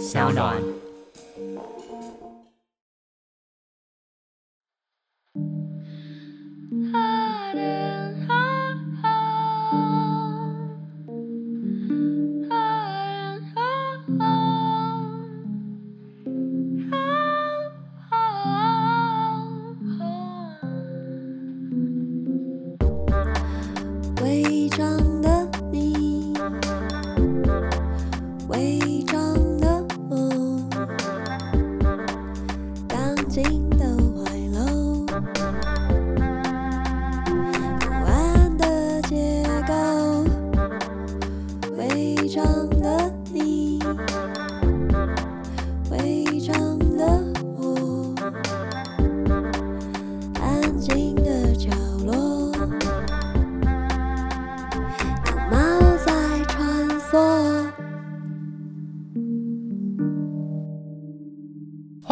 小暖。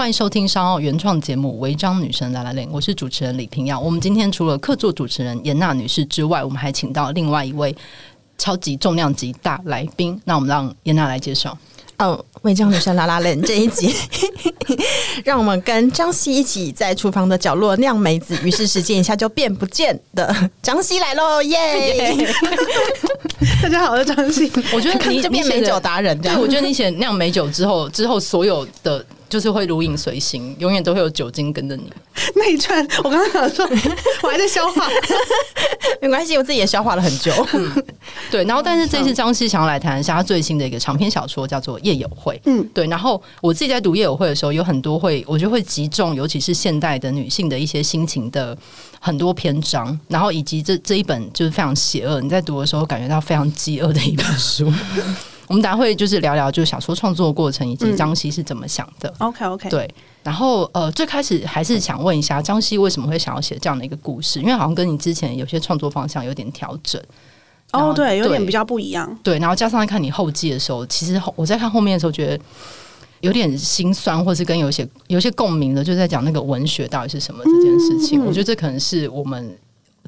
迎收听商奥原创节目《违章女生 lalaLand》，我是主持人李平耀。我们今天除了客座主持人严娜女士之外，我们还请到另外一位超级重量级大来宾。那我们让严娜来介绍。哦，违章女生 lalaLand 这一集，让我们跟张希一起在厨房的角落酿梅子，于是时间一下就变不见的 张希来喽！耶、yeah! 大家好，我是张希。我觉得你就变美酒达人，对，我觉得你写酿美酒之后，之后所有的。就是会如影随形，永远都会有酒精跟着你。那一串，我刚刚想说，我还在消化，没关系，我自己也消化了很久。嗯、对，然后但是这次张西想要来谈一下他最新的一个长篇小说，叫做《夜友会》。嗯，对。然后我自己在读《夜友会》的时候，有很多会，我觉得会集中，尤其是现代的女性的一些心情的很多篇章，然后以及这这一本就是非常邪恶，你在读的时候感觉到非常饥饿的一本书。我们等下会就是聊聊，就是小说创作的过程，以及张希是怎么想的。OK OK，对。然后呃，最开始还是想问一下张希为什么会想要写这样的一个故事？因为好像跟你之前有些创作方向有点调整。哦，对，有点比较不一样。对，然后加上在看你后记的时候，其实我在看后面的时候，觉得有点心酸，或是跟有些有些共鸣的，就在讲那个文学到底是什么这件事情。嗯、我觉得这可能是我们。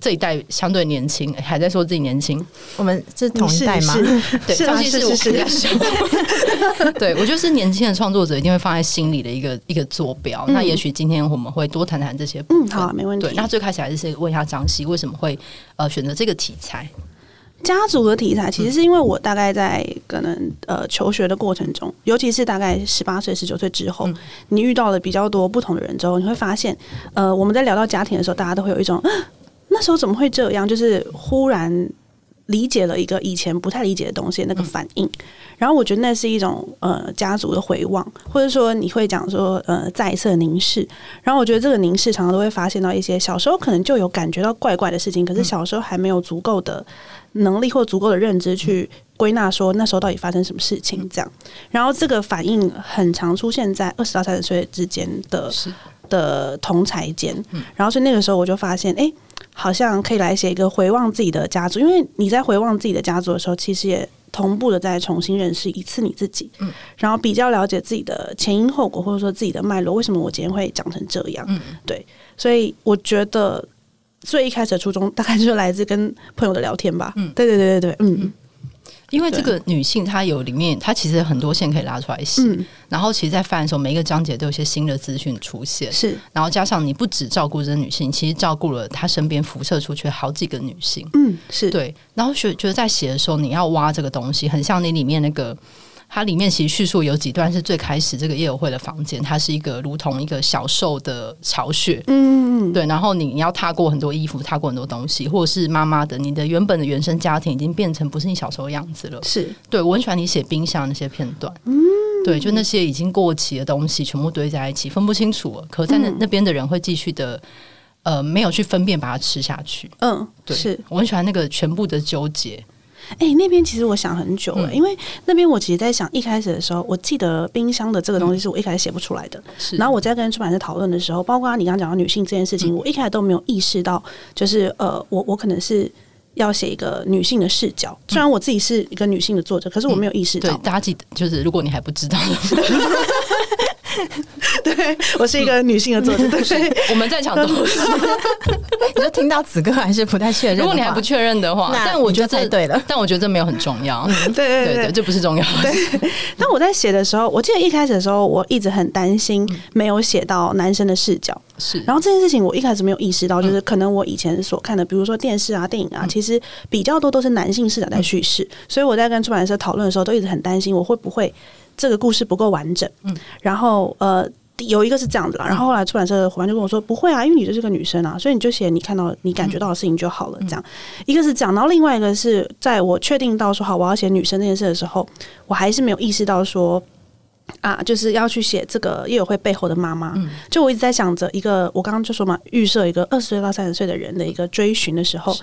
这一代相对年轻，还在说自己年轻。我们是同一代吗？对，张西是我比较小。对，我觉得是年轻的创作者一定会放在心里的一个一个坐标。嗯、那也许今天我们会多谈谈这些部分。嗯，好，没问题。对，那最开始还是问一下张希，为什么会呃选择这个题材？家族的题材，其实是因为我大概在可能呃求学的过程中，尤其是大概十八岁、十九岁之后，嗯、你遇到了比较多不同的人之后，你会发现，呃，我们在聊到家庭的时候，大家都会有一种。那时候怎么会这样？就是忽然理解了一个以前不太理解的东西，那个反应。然后我觉得那是一种呃家族的回望，或者说你会讲说呃再一次凝视。然后我觉得这个凝视常常都会发现到一些小时候可能就有感觉到怪怪的事情，可是小时候还没有足够的能力或足够的认知去归纳说那时候到底发生什么事情这样。然后这个反应很常出现在二十到三十岁之间的的同才间。然后所以那个时候我就发现，哎。好像可以来写一个回望自己的家族，因为你在回望自己的家族的时候，其实也同步的在重新认识一次你自己，嗯，然后比较了解自己的前因后果，或者说自己的脉络，为什么我今天会长成这样，嗯，对，所以我觉得最一开始的初衷大概就是来自跟朋友的聊天吧，嗯，对对对对对，嗯。因为这个女性，她有里面，她其实很多线可以拉出来写。嗯、然后，其实，在翻的时候，每一个章节都有些新的资讯出现。是，然后加上你不只照顾这个女性，其实照顾了她身边辐射出去好几个女性。嗯，是对。然后觉觉得在写的时候，你要挖这个东西，很像你里面那个。它里面其实叙述有几段是最开始这个夜友会的房间，它是一个如同一个小兽的巢穴，嗯，对。然后你你要踏过很多衣服，踏过很多东西，或者是妈妈的你的原本的原生家庭已经变成不是你小时候的样子了。是对，我很喜欢你写冰箱那些片段，嗯，对，就那些已经过期的东西全部堆在一起，分不清楚了。可在那那边的人会继续的，呃，没有去分辨把它吃下去。嗯，对，是我很喜欢那个全部的纠结。哎、欸，那边其实我想很久了，嗯、因为那边我其实在想，一开始的时候，我记得冰箱的这个东西是我一开始写不出来的。是、嗯，然后我在跟出版社讨论的时候，包括你刚刚讲到女性这件事情，嗯、我一开始都没有意识到，就是呃，我我可能是要写一个女性的视角。虽然我自己是一个女性的作者，可是我没有意识到。嗯、对，大家记得，就是如果你还不知道。对，我是一个女性的作者，对，我们在场都是。你就听到此刻还是不太确认？如果你还不确认的话，但我觉得这对了，但我觉得这没有很重要。对对对对，这不是重要。对。但我在写的时候，我记得一开始的时候，我一直很担心没有写到男生的视角。是。然后这件事情我一开始没有意识到，就是可能我以前所看的，比如说电视啊、电影啊，其实比较多都是男性视角在叙事，所以我在跟出版社讨论的时候，都一直很担心我会不会。这个故事不够完整，嗯，然后呃，有一个是这样子啦，然后后来出版社的伙伴就跟我说，不会啊，因为你就是个女生啊，所以你就写你看到你感觉到的事情就好了，这样，一个是这样，然后另外一个是在我确定到说好我要写女生这件事的时候，我还是没有意识到说啊，就是要去写这个业委会背后的妈妈，就我一直在想着一个，我刚刚就说嘛，预设一个二十岁到三十岁的人的一个追寻的时候，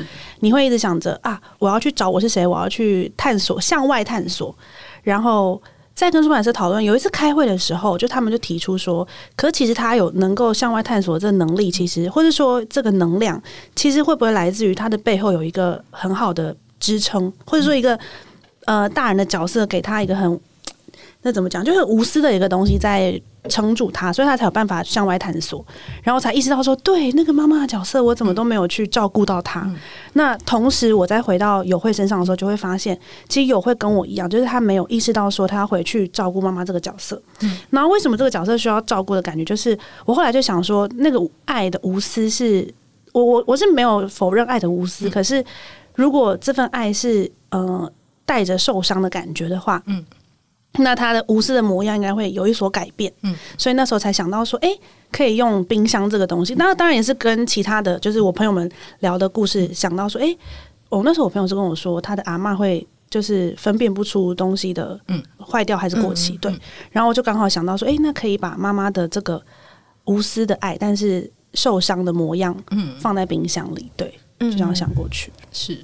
你会一直想着啊，我要去找我是谁，我要去探索，向外探索，然后。在跟出版社讨论，有一次开会的时候，就他们就提出说，可其实他有能够向外探索这能力，其实或者说这个能量，其实会不会来自于他的背后有一个很好的支撑，或者说一个呃大人的角色给他一个很那怎么讲，就是无私的一个东西在。撑住他，所以他才有办法向外探索，然后才意识到说，对那个妈妈的角色，我怎么都没有去照顾到他。嗯、那同时，我再回到友慧身上的时候，就会发现，其实友慧跟我一样，就是他没有意识到说他要回去照顾妈妈这个角色。嗯，然后为什么这个角色需要照顾的感觉，就是我后来就想说，那个爱的无私是，我我我是没有否认爱的无私，嗯、可是如果这份爱是呃带着受伤的感觉的话，嗯。那他的无私的模样应该会有一所改变，嗯，所以那时候才想到说，哎、欸，可以用冰箱这个东西。那当然也是跟其他的就是我朋友们聊的故事想到说，哎、欸，我那时候我朋友是跟我说，他的阿嬷会就是分辨不出东西的，嗯，坏掉还是过期，对。然后我就刚好想到说，哎、欸，那可以把妈妈的这个无私的爱，但是受伤的模样，嗯，放在冰箱里，对，就这样想过去，是，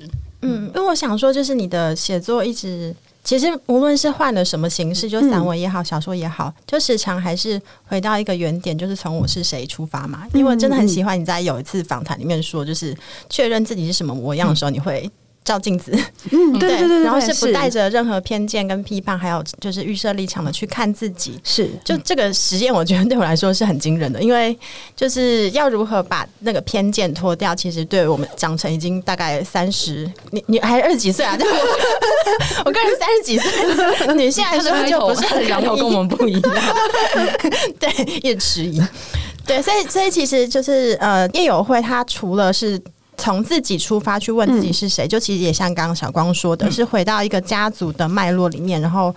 嗯，因为我想说，就是你的写作一直。其实无论是换了什么形式，就散文也好，小说也好，就时常还是回到一个原点，就是从我是谁出发嘛。因为我真的很喜欢你在有一次访谈里面说，就是确认自己是什么模样的时候，你会。照镜子，嗯，对 对对，然后是不带着任何偏见跟批判，还有就是预设立场的去看自己，是就这个实验，我觉得对我来说是很惊人的，因为就是要如何把那个偏见脱掉，其实对我们长成已经大概三十，你你还二十几岁啊？我个人三十几岁，女性来说就不是很然后跟我们不一样，对，也迟疑，对，所以所以其实就是呃，夜友会它除了是。从自己出发去问自己是谁，嗯、就其实也像刚刚小光说的，是回到一个家族的脉络里面，然后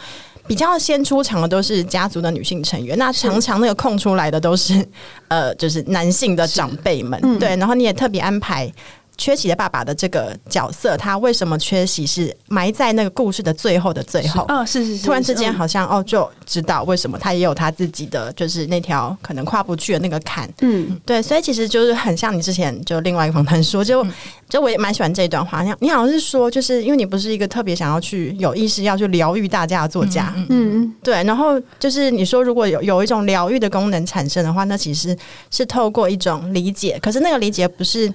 比较先出场的都是家族的女性成员，那常常那个空出来的都是呃，就是男性的长辈们，嗯、对，然后你也特别安排。缺席的爸爸的这个角色，他为什么缺席？是埋在那个故事的最后的最后。哦，是是是。突然之间，好像哦，就知道为什么他也有他自己的，就是那条可能跨不去的那个坎。嗯，对。所以其实就是很像你之前就另外一个访谈说，就就我也蛮喜欢这一段话。你你好像是说，就是因为你不是一个特别想要去有意识要去疗愈大家的作家。嗯嗯。对。然后就是你说，如果有有一种疗愈的功能产生的话，那其实是透过一种理解。可是那个理解不是。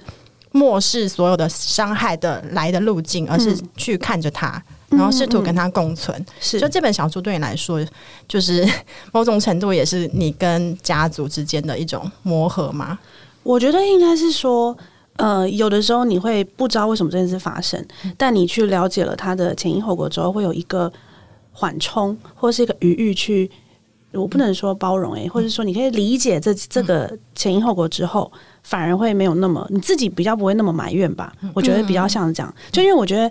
漠视所有的伤害的来的路径，而是去看着他，嗯、然后试图跟他共存。是、嗯，就这本小说对你来说，就是某种程度也是你跟家族之间的一种磨合吗？我觉得应该是说，呃，有的时候你会不知道为什么这件事发生，嗯、但你去了解了他的前因后果之后，会有一个缓冲，或是一个余裕去。我不能说包容诶、欸，或者说你可以理解这这个前因后果之后，反而会没有那么你自己比较不会那么埋怨吧？我觉得比较像这样，就因为我觉得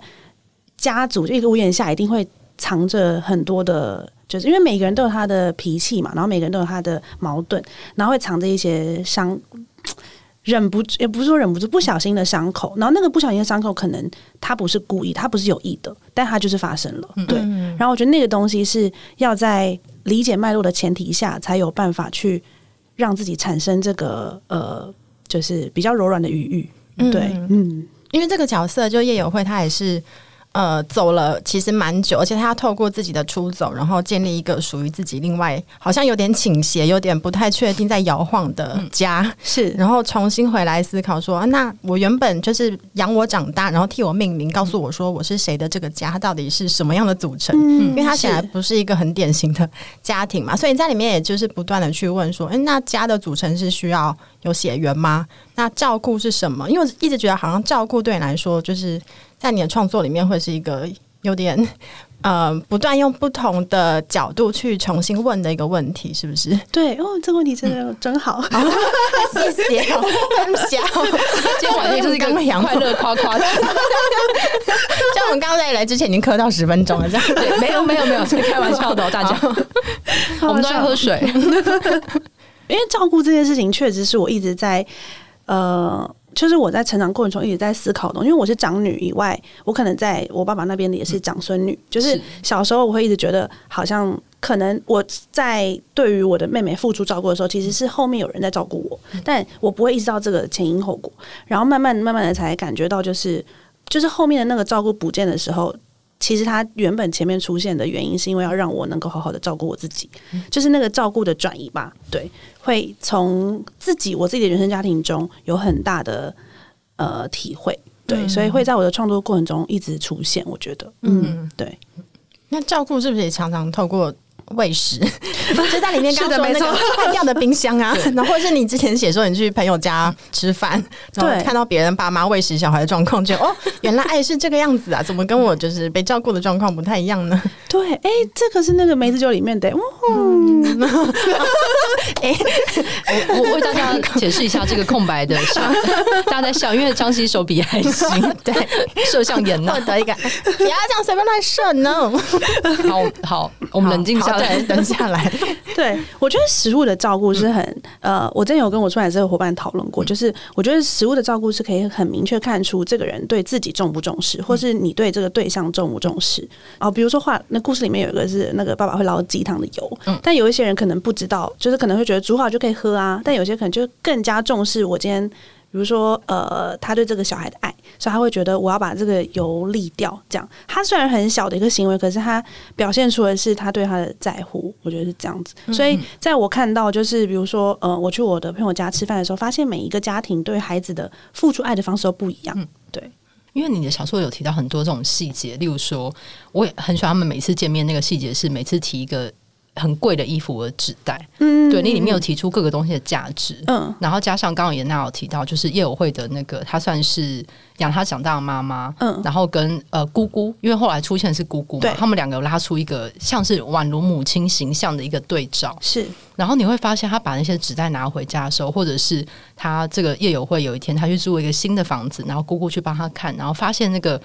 家族就一个屋檐下一定会藏着很多的，就是因为每个人都有他的脾气嘛，然后每个人都有他的矛盾，然后会藏着一些伤，忍不住也不是说忍不住，不小心的伤口，然后那个不小心的伤口可能他不是故意，他不是有意的，但他就是发生了，对。然后我觉得那个东西是要在。理解脉络的前提下，才有办法去让自己产生这个呃，就是比较柔软的语域。对，嗯，因为这个角色就叶友会，他也是呃，走了其实蛮久，而且他要透过自己的出走，然后建立一个属于自己另外好像有点倾斜、有点不太确定、在摇晃的家，嗯、是，然后重新回来思考说，啊、那我原本就是养我长大，然后替我命名，告诉我说我是谁的这个家，它到底是什么样的组成？嗯，因为他显然不是一个很典型的 家庭嘛，所以在里面也就是不断的去问说，哎，那家的组成是需要有血缘吗？那照顾是什么？因为我一直觉得好像照顾对你来说就是。在你的创作里面，会是一个有点 呃，不断用不同的角度去重新问的一个问题，是不是？对哦，这个问题真的真好，谢谢。今天晚上就是一个 快乐夸夸，像我们刚刚在来之前已经磕到十分钟了，这样对，没有没有没有，是开玩笑的，大家，我们都在喝水，因为照顾这件事情确实是我一直在呃。就是我在成长过程中一直在思考的，因为我是长女以外，我可能在我爸爸那边的也是长孙女。就是小时候我会一直觉得，好像可能我在对于我的妹妹付出照顾的时候，其实是后面有人在照顾我，但我不会意识到这个前因后果。然后慢慢慢慢的才感觉到，就是就是后面的那个照顾不见的时候。其实他原本前面出现的原因，是因为要让我能够好好的照顾我自己，就是那个照顾的转移吧。对，会从自己我自己的原生家庭中有很大的呃体会，对，所以会在我的创作过程中一直出现。我觉得，嗯，对。那照顾是不是也常常透过？喂食，就在里面刚说那个坏掉的冰箱啊，然后或者是你之前写说你去朋友家吃饭，然后看到别人爸妈喂食小孩的状况，就哦，原来爱是这个样子啊，怎么跟我就是被照顾的状况不太一样呢？对，哎、欸，这个是那个梅子酒里面的，嗯，哎、欸，我我为大家解释一下这个空白的笑，大家在笑，因为张希手比爱心，对，射向颜呢，获得一个，不要这样随便乱射呢，好好，我们冷静一下。对，等下来。对，我觉得食物的照顾是很、嗯、呃，我之前有跟我出版社的伙伴讨论过，就是我觉得食物的照顾是可以很明确看出这个人对自己重不重视，或是你对这个对象重不重视。哦，比如说话，那故事里面有一个是那个爸爸会捞鸡汤的油，嗯，但有一些人可能不知道，就是可能会觉得煮好就可以喝啊，但有些可能就更加重视我今天。比如说，呃，他对这个小孩的爱，所以他会觉得我要把这个油沥掉。这样，他虽然很小的一个行为，可是他表现出的是他对他的在乎。我觉得是这样子。所以，在我看到，就是比如说，呃，我去我的朋友家吃饭的时候，发现每一个家庭对孩子的付出爱的方式都不一样。嗯，对，因为你的小说有提到很多这种细节，例如说，我也很喜欢他们每次见面那个细节，是每次提一个。很贵的衣服和纸袋，嗯，对，你里面有提出各个东西的价值，嗯，然后加上刚刚也那有提到，就是业友会的那个，她算是养她长大的妈妈，嗯，然后跟呃姑姑，因为后来出现的是姑姑嘛，他们两个拉出一个像是宛如母亲形象的一个对照，是，然后你会发现，他把那些纸袋拿回家的时候，或者是他这个叶友会有一天他去住一个新的房子，然后姑姑去帮他看，然后发现那个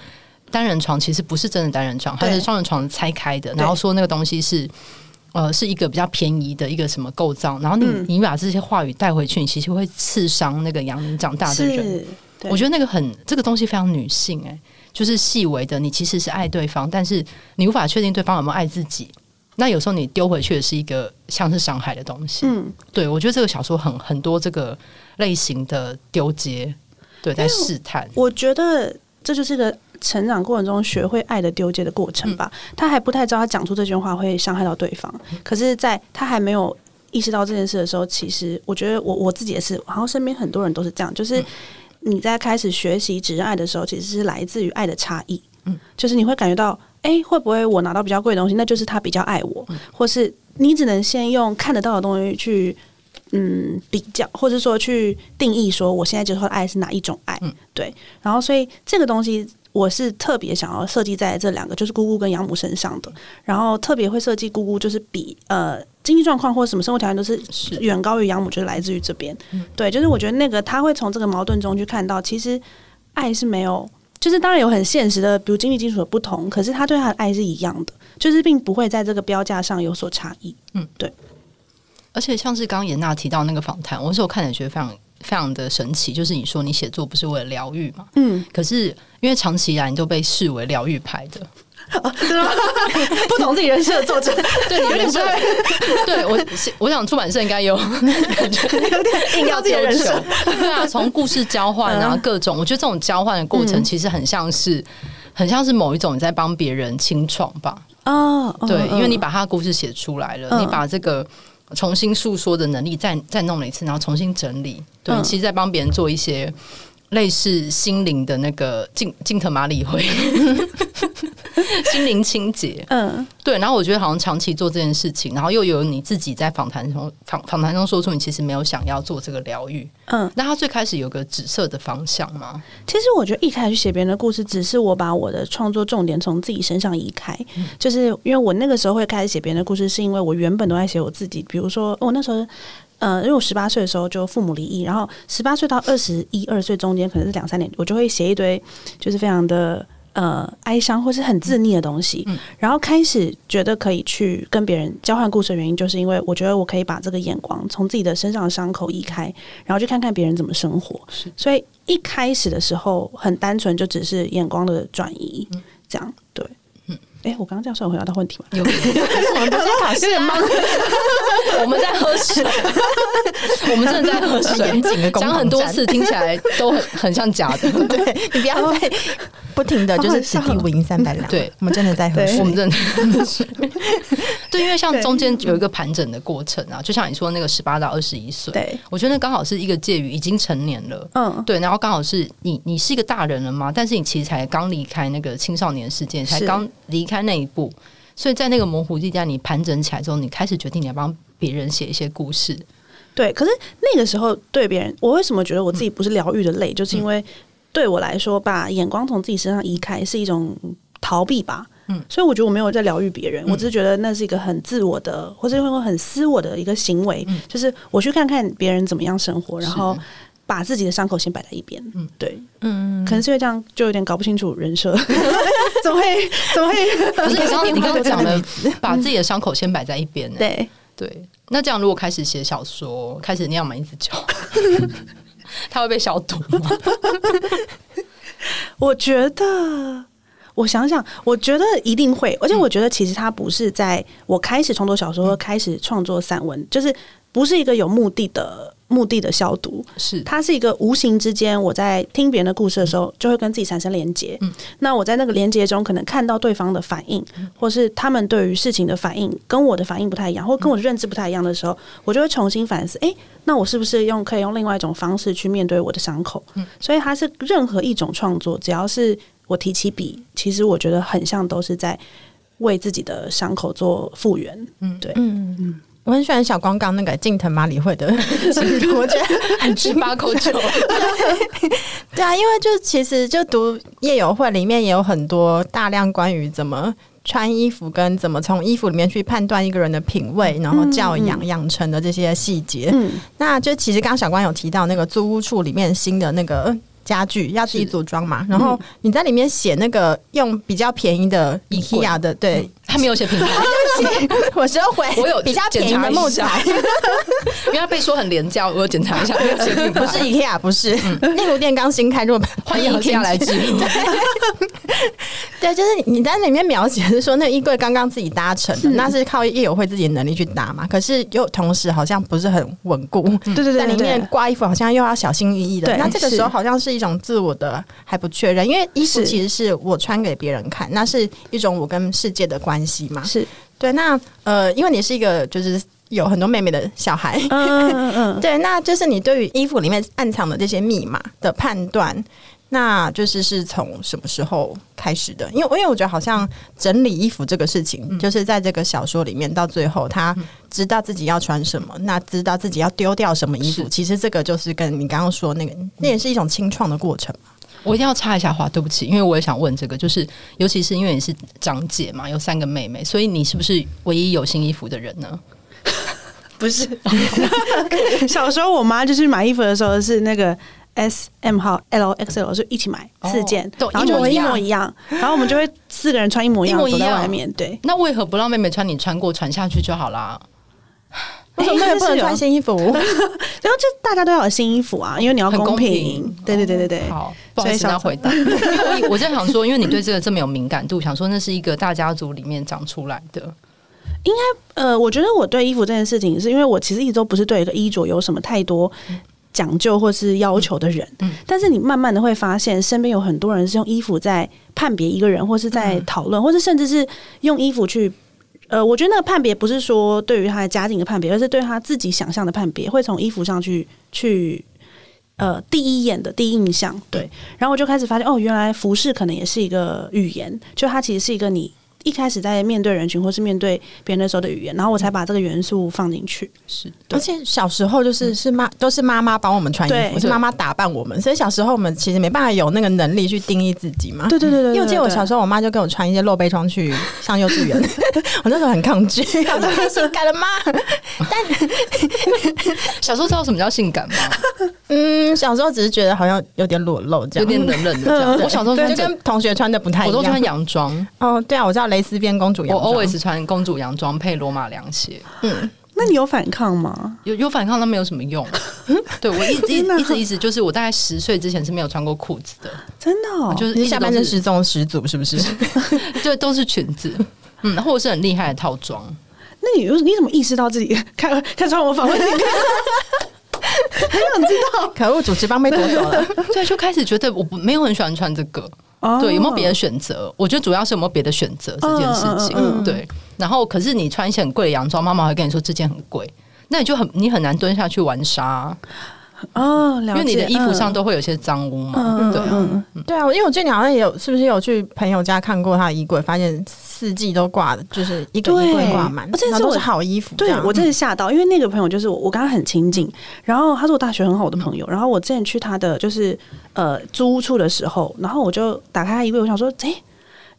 单人床其实不是真的单人床，它是双人床拆开的，然后说那个东西是。呃，是一个比较便宜的一个什么构造，然后你、嗯、你把这些话语带回去，你其实会刺伤那个养你长大的人。我觉得那个很这个东西非常女性、欸，哎，就是细微的，你其实是爱对方，但是你无法确定对方有没有爱自己。那有时候你丢回去的是一个像是伤害的东西。嗯，对，我觉得这个小说很很多这个类型的丢接，对，在试探。我觉得这就是个。成长过程中学会爱的丢接的过程吧，他还不太知道他讲出这句话会伤害到对方。可是，在他还没有意识到这件事的时候，其实我觉得我我自己也是，然后身边很多人都是这样，就是你在开始学习指认爱的时候，其实是来自于爱的差异。嗯，就是你会感觉到，哎、欸，会不会我拿到比较贵的东西，那就是他比较爱我，或是你只能先用看得到的东西去嗯比较，或者说去定义说我现在接受的爱是哪一种爱。嗯，对。然后，所以这个东西。我是特别想要设计在这两个，就是姑姑跟养母身上的，然后特别会设计姑姑，就是比呃经济状况或者什么生活条件都是远高于养母，就是来自于这边。对，就是我觉得那个他会从这个矛盾中去看到，其实爱是没有，就是当然有很现实的，比如经济基础的不同，可是他对他的爱是一样的，就是并不会在这个标价上有所差异。嗯，对。而且像是刚刚颜讷提到那个访谈，我是我看了觉得非常。非常的神奇，就是你说你写作不是为了疗愈嘛？嗯，可是因为长期以来你都被视为疗愈派的，哦、是吗？不懂自己人设的作者，对你人设，对我，我想出版社应该有感觉。有点硬要自己人设，对啊，从故事交换啊，各种，我觉得这种交换的过程其实很像是。很像是某一种你在帮别人清创吧？哦，对，因为你把他的故事写出来了，你把这个重新诉说的能力再再弄了一次，然后重新整理，对，其实在帮别人做一些。类似心灵的那个净净特马里会，心灵清洁，嗯，对。然后我觉得好像长期做这件事情，然后又有你自己在访谈中访访谈中说出你其实没有想要做这个疗愈，嗯。那他最开始有个紫色的方向吗？其实我觉得一开始写别人的故事，只是我把我的创作重点从自己身上移开，嗯、就是因为我那个时候会开始写别人的故事，是因为我原本都在写我自己，比如说我那时候。呃，因为我十八岁的时候就父母离异，然后十八岁到二十一二岁中间可能是两三年，我就会写一堆就是非常的呃哀伤或是很自溺的东西，嗯，然后开始觉得可以去跟别人交换故事的原因，就是因为我觉得我可以把这个眼光从自己的身上的伤口移开，然后去看看别人怎么生活。是，所以一开始的时候很单纯，就只是眼光的转移，这样对。哎，我刚刚这样算有回答到问题吗？有，我们不是考试吗？我们在喝水，我们真的在喝水。讲很多次，听起来都很很像假的。对，你不要再不停的就是此地无银三百两。对，我们真的在喝水，我们真的在喝水。对，因为像中间有一个盘整的过程啊，就像你说那个十八到二十一岁，对，我觉得那刚好是一个介于已经成年了，嗯，对，然后刚好是你你是一个大人了吗，但是你其实才刚离开那个青少年世界，才刚离开。那一步，所以在那个模糊地带，你盘整起来之后，你开始决定你要帮别人写一些故事。对，可是那个时候对别人，我为什么觉得我自己不是疗愈的累？嗯、就是因为对我来说，把眼光从自己身上移开是一种逃避吧。嗯，所以我觉得我没有在疗愈别人，嗯、我只是觉得那是一个很自我的，或者会很私我的一个行为，嗯、就是我去看看别人怎么样生活，然后。把自己的伤口先摆在一边，嗯，对，嗯，可能是因为这样就有点搞不清楚人设，怎么会怎么会？可是你刚刚你刚刚讲的，把自己的伤口先摆在一边，对。对。那这样如果开始写小说，开始酿梅子酒，他 会被消毒吗？我觉得，我想想，我觉得一定会，而且我觉得其实他不是在我开始创作小说、开始创作散文，就是不是一个有目的的。目的的消毒是，它是一个无形之间，我在听别人的故事的时候，就会跟自己产生连接。嗯，那我在那个连接中，可能看到对方的反应，或是他们对于事情的反应跟我的反应不太一样，或跟我的认知不太一样的时候，我就会重新反思：诶，那我是不是用可以用另外一种方式去面对我的伤口？嗯，所以它是任何一种创作，只要是我提起笔，其实我觉得很像都是在为自己的伤口做复原。嗯，对，嗯嗯。我很喜欢小光刚那个近藤麻里惠的，我觉得 很直八口酒。对啊，因为就其实就读夜友会里面也有很多大量关于怎么穿衣服跟怎么从衣服里面去判断一个人的品味，然后教养养成的这些细节。嗯，那就其实刚刚小光有提到那个租屋处里面新的那个。家具要自己组装嘛，然后你在里面写那个用比较便宜的 IKEA 的，对，他没有写品牌，对不起，我收回，我有比较便宜的木材，因为他被说很廉价，我有检查一下，不是 IKEA，不是，那个店刚新开，如果欢迎 IKEA 来置入。对，就是你在里面描写是说那衣柜刚刚自己搭成的，那是靠业友会自己的能力去搭嘛，可是又同时好像不是很稳固，对对对，在里面挂衣服好像又要小心翼翼的，那这个时候好像是。一种自我的还不确认，因为衣服其实是我穿给别人看，那是一种我跟世界的关系嘛。是对，那呃，因为你是一个就是有很多妹妹的小孩，嗯嗯嗯，对，那就是你对于衣服里面暗藏的这些密码的判断。那就是是从什么时候开始的？因为因为我觉得好像整理衣服这个事情，嗯、就是在这个小说里面到最后，他知道自己要穿什么，嗯、那知道自己要丢掉什么衣服。其实这个就是跟你刚刚说那个，那也是一种清创的过程。我一定要插一下话，对不起，因为我也想问这个，就是尤其是因为你是长姐嘛，有三个妹妹，所以你是不是唯一有新衣服的人呢？不是，小时候我妈就是买衣服的时候是那个。S M 号 L X L 就一起买四件，然后就一模一样，然后我们就会四个人穿一模一样走在外面。对，那为何不让妹妹穿？你穿过传下去就好啦。为什么妹妹不能穿新衣服？然 后就大家都要有新衣服啊，因为你要公平。对对对对对。好，不好意思，要回答。因为 我我在想说，因为你对这个这么有敏感度，想说那是一个大家族里面长出来的。应该呃，我觉得我对衣服这件事情，是因为我其实一直都不是对一个衣着有什么太多。讲究或是要求的人。嗯，但是你慢慢的会发现，身边有很多人是用衣服在判别一个人，或是在讨论，或是甚至是用衣服去。呃，我觉得那个判别不是说对于他的家境的判别，而是对他自己想象的判别，会从衣服上去去呃第一眼的第一印象，对。然后我就开始发现，哦，原来服饰可能也是一个语言，就它其实是一个你。一开始在面对人群或是面对别人的时候的语言，然后我才把这个元素放进去。是，而且小时候就是是妈都是妈妈帮我们穿衣服，是妈妈打扮我们，所以小时候我们其实没办法有那个能力去定义自己嘛。对对对对，因为我记得我小时候，我妈就跟我穿一些露背装去上幼稚园，我那时候很抗拒，我说性感了吗？但小时候知道什么叫性感吗？嗯，小时候只是觉得好像有点裸露，这样有点冷冷的这样。我小时候就跟同学穿的不太一样，我都穿洋装。哦，对啊，我知道蕾丝边公主洋装，我 always 穿公主洋装配罗马凉鞋。嗯，那你有反抗吗？有有反抗，那没有什么用。对我一一一直一直就是我大概十岁之前是没有穿过裤子的，真的，哦，就是下半身失踪始祖是不是？对，都是裙子，嗯，或者是很厉害的套装。那你你怎么意识到自己看看穿我访问你？很想知道，可恶，主持棒被夺走了。对，就开始觉得我不没有很喜欢穿这个。对，有没有别的选择？我觉得主要是有没有别的选择这件事情。对，然后可是你穿一些很贵的洋装，妈妈会跟你说这件很贵，那你就很你很难蹲下去玩沙。哦，因为你的衣服上都会有些脏污嘛。对啊，对啊，因为我记得你好像也有，是不是有去朋友家看过他的衣柜，发现。四季都挂的，就是一个衣柜挂满，而且都是好衣服。对，我真的吓到，因为那个朋友就是我，我跟他很亲近，然后他是我大学很好的朋友，然后我之前去他的就是呃租屋处的时候，然后我就打开他衣柜，我想说，哎，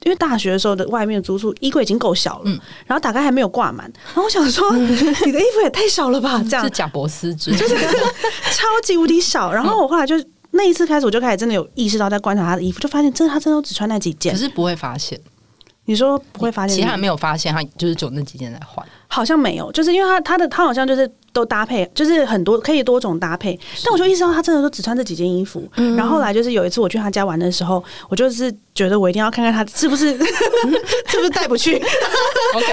因为大学的时候的外面的租处衣柜已经够小了，嗯，然后打开还没有挂满，然后我想说，你的衣服也太小了吧？这样是贾伯斯之就是超级无敌少。然后我后来就那一次开始，我就开始真的有意识到在观察他的衣服，就发现真的他真的都只穿那几件，可是不会发现。你说不会发现，其他人没有发现，他就是只有那几件在换，好像没有，就是因为他他的他好像就是都搭配，就是很多可以多种搭配。但我就意识到他真的都只穿这几件衣服。然后后来就是有一次我去他家玩的时候，我就是觉得我一定要看看他是不是 是不是带不去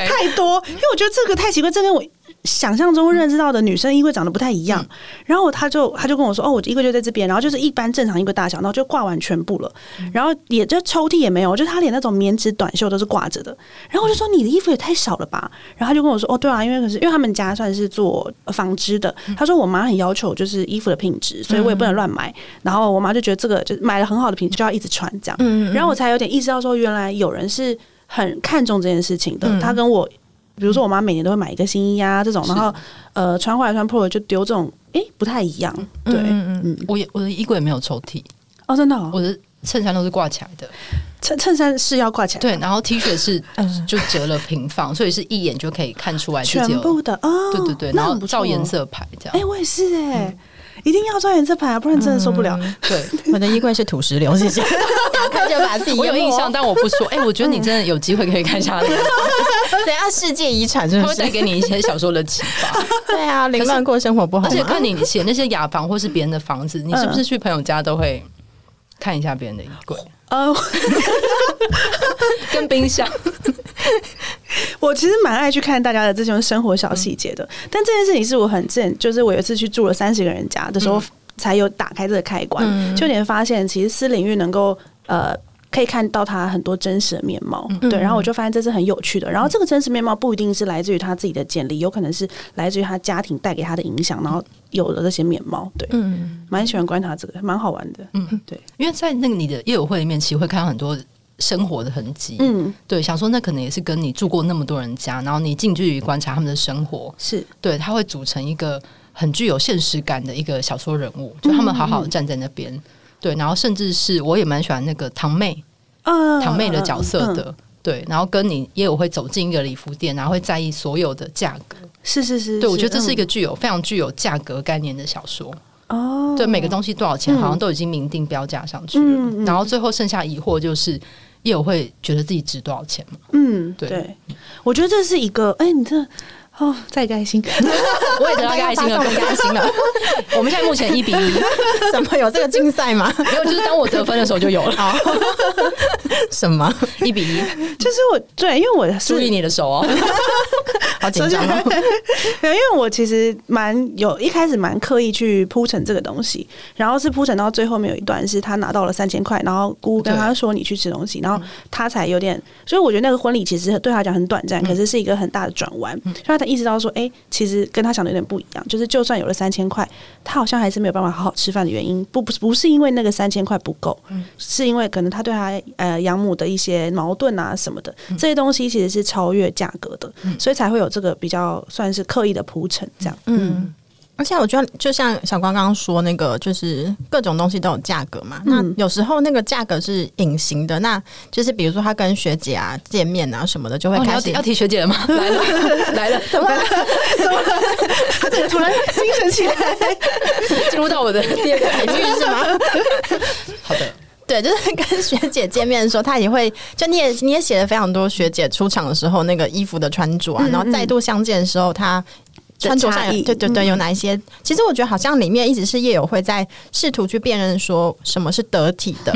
太多，因为我觉得这个太奇怪，这跟我。想象中认知到的女生衣柜长得不太一样，嗯、然后他就他就跟我说：“哦，我衣柜就在这边，然后就是一般正常衣柜大小，然后就挂完全部了，嗯、然后也就抽屉也没有，就他连那种棉质短袖都是挂着的。”然后我就说：“你的衣服也太少了吧？”然后他就跟我说：“哦，对啊，因为可是因为他们家算是做纺织的，嗯、他说我妈很要求就是衣服的品质，所以我也不能乱买。嗯、然后我妈就觉得这个就买了很好的品质就要一直穿这样，嗯、然后我才有点意识到说，原来有人是很看重这件事情的。嗯、他跟我。”比如说，我妈每年都会买一个新衣呀，这种，然后呃，穿坏了穿破了就丢，这种，哎，不太一样。对，嗯嗯，嗯。我也我的衣柜也没有抽屉。哦，真的，我的衬衫都是挂起来的，衬衬衫是要挂起来，对，然后 T 恤是 就折了平放，所以是一眼就可以看出来全部的哦，对对对，然后照颜色排这样。哎，我也是哎。一定要穿颜色牌啊，不然真的受不了。嗯、对，我的衣柜是土石流，谢谢。打开就把自己。我有印象，但我不说。哎、欸，我觉得你真的有机会可以看一下。等下世界遗产是不是？会带给你一些小说的启发。对啊，凌乱过生活不好。而且看你写那些雅房或是别人的房子，你是不是去朋友家都会看一下别人的衣柜？呃，跟冰箱。我其实蛮爱去看大家的这种生活小细节的，嗯、但这件事情是我很正，就是我有一次去住了三十个人家的时候，才有打开这个开关，嗯、就有点发现其实私领域能够呃可以看到他很多真实的面貌，嗯、对，然后我就发现这是很有趣的。然后这个真实面貌不一定是来自于他自己的简历，有可能是来自于他家庭带给他的影响，然后有了这些面貌，对，嗯，蛮喜欢观察这个，蛮好玩的，嗯，对，因为在那个你的业友会里面，其实会看到很多。生活的痕迹，嗯，对，想说那可能也是跟你住过那么多人家，然后你近距离观察他们的生活，是。对，他会组成一个很具有现实感的一个小说人物，就他们好好的站在那边，嗯、对，然后甚至是我也蛮喜欢那个堂妹，啊，堂妹的角色的，嗯、对，然后跟你也有会走进一个礼服店，然后会在意所有的价格，是是是，对我觉得这是一个具有非常具有价格概念的小说，哦，对，每个东西多少钱，好像都已经明定标价上去了，嗯、然后最后剩下疑惑就是。也有会觉得自己值多少钱吗？嗯，对，对，我觉得这是一个，哎、欸，你这哦，再开心，我也得到开心了，更开心了。我们现在目前一比一，怎么有这个竞赛吗？没有，就是当我得分的时候就有了。什么一比一？就是我对，因为我是注意你的手哦，好紧张哦。因为我其实蛮有一开始蛮刻意去铺陈这个东西，然后是铺陈到最后面有一段是他拿到了三千块，然后姑姑跟他说你去吃东西，然后他才有点，所以我觉得那个婚礼其实对他讲很短暂，可是是一个很大的转弯，所以他才意识到说，哎，其实跟他想的有点不一样，就是就算有了三千块，他好像还是没有办法好好吃饭的原因，不不不是因为那个三千块不够，是因为可能他对他呃养母的一些矛盾啊什么的，这些东西其实是超越价格的，所以才会有这个比较算是刻意的铺陈这样，嗯。而且我觉得，就像小光刚刚说那个，就是各种东西都有价格嘛。那有时候那个价格是隐形的，那就是比如说他跟学姐啊见面啊什么的，就会开始、哦、要提学姐了吗？来了来了，怎么了？怎么了？他 怎么突然精神起来？进入到我的第二个海域是吗？好的，对，就是跟学姐见面的时候，他也会就你也你也写了非常多学姐出场的时候那个衣服的穿着啊，然后再度相见的时候他。穿着上，对对对，有哪一些？其实我觉得好像里面一直是叶友会在试图去辨认说什么是得体的，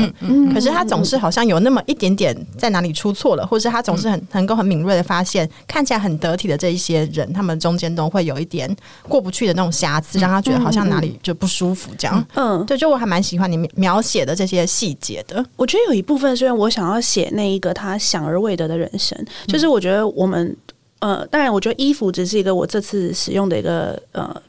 可是他总是好像有那么一点点在哪里出错了，或者是他总是很能够很敏锐的发现看起来很得体的这一些人，他们中间都会有一点过不去的那种瑕疵，让他觉得好像哪里就不舒服这样。嗯，对，就我还蛮喜欢你描写的这些细节的。我觉得有一部分虽然我想要写那一个他想而未得的人生，就是我觉得我们。呃，当然，我觉得衣服只是一个我这次使用的一个呃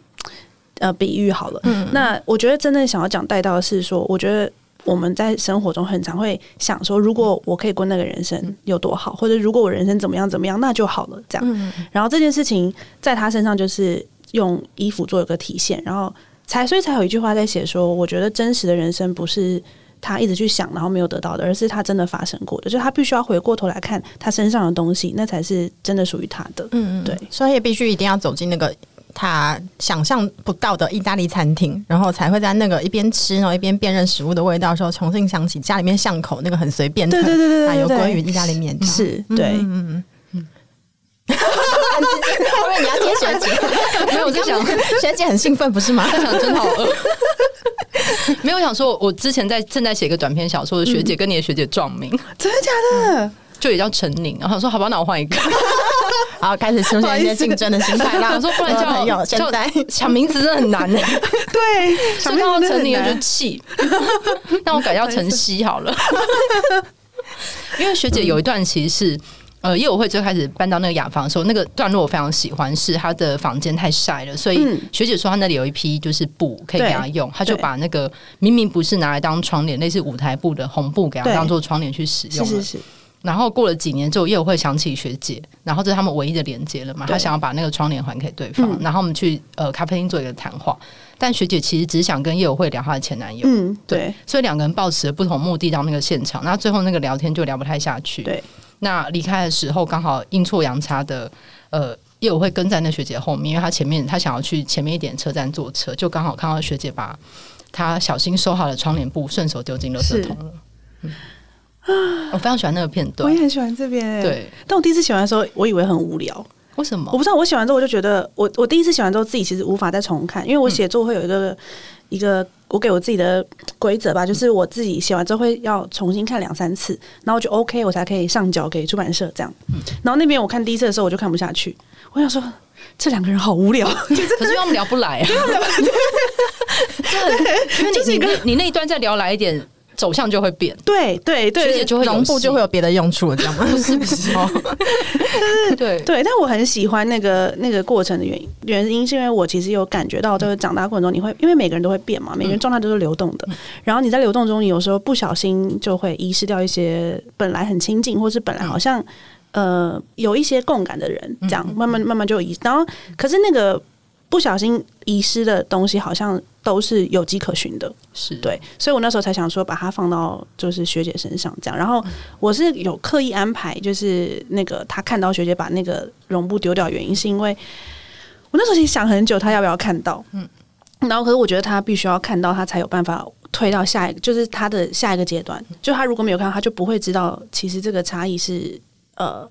呃比喻好了。嗯，那我觉得真正想要讲带到的是说，我觉得我们在生活中很常会想说，如果我可以过那个人生有多好，或者如果我人生怎么样怎么样，那就好了。这样，嗯，然后这件事情在他身上就是用衣服做一个体现，然后才所以才有一句话在写说，我觉得真实的人生不是。他一直去想，然后没有得到的，而是他真的发生过的，就他必须要回过头来看他身上的东西，那才是真的属于他的。嗯嗯，对，所以也必须一定要走进那个他想象不到的意大利餐厅，然后才会在那个一边吃，然后一边辨认食物的味道的时候，重新想起家里面巷口那个很随便的，对对对对，对，有关于意大利面是，对，嗯嗯嗯。后面你要接学姐，没有，我就想学姐很兴奋，不是吗？他想真好饿。没有想说，我之前在正在写一个短篇小说的学姐跟你的学姐撞名，真的假的？就也叫陈宁，然后说好吧，那我换一个，然后开始出现一些竞争的心态啦。我说不然叫朋友，现在抢名字真的很难呢。对，所以看到陈宁我就气，那我改叫陈曦好了，因为学姐有一段其实是。呃，业委会最开始搬到那个雅房的时候，那个段落我非常喜欢，是他的房间太晒了，所以学姐说她那里有一批就是布可以给他用，她就把那个明明不是拿来当窗帘，类似舞台布的红布给他当做窗帘去使用。是是是。然后过了几年之后，业委会想起学姐，然后这是他们唯一的连接了嘛？他想要把那个窗帘还给对方，然后我们去呃咖啡厅做一个谈话，但学姐其实只想跟业委会聊她的前男友。嗯，对。所以两个人抱持了不同目的到那个现场，那最后那个聊天就聊不太下去。对。那离开的时候，刚好阴错阳差的，呃，业务会跟在那学姐后面，因为她前面她想要去前面一点车站坐车，就刚好看到学姐把她小心收好的窗帘布顺手丢进垃圾桶了。嗯，我非常喜欢那个片段，我也很喜欢这边。对，但我第一次喜欢的时候，我以为很无聊。为什么？我不知道。我写完之后，我就觉得我我第一次写完之后，自己其实无法再重看，因为我写作会有一个。嗯一个我给我自己的规则吧，就是我自己写完之后会要重新看两三次，然后就 OK，我才可以上交给出版社这样。然后那边我看第一次的时候我就看不下去，我想说这两个人好无聊，可是因为我们聊不来啊，因为你你你那一段再聊来一点。走向就会变，对对对，学姐就会容布就会有别的用处，这样吗？不 是不是？哦，对。对，但我很喜欢那个那个过程的原因，原因是因为我其实有感觉到，就是长大过程中你会，因为每个人都会变嘛，每个人状态都是流动的，然后你在流动中，你有时候不小心就会遗失掉一些本来很亲近，或是本来好像呃有一些共感的人，这样慢慢慢慢就遗，然后可是那个。不小心遗失的东西，好像都是有迹可循的，是。对，所以我那时候才想说把它放到就是学姐身上这样，然后我是有刻意安排，就是那个他看到学姐把那个绒布丢掉，原因是因为我那时候其实想很久，他要不要看到，嗯，然后可是我觉得他必须要看到，他才有办法推到下一个，就是他的下一个阶段，就他如果没有看到，他就不会知道其实这个差异是呃。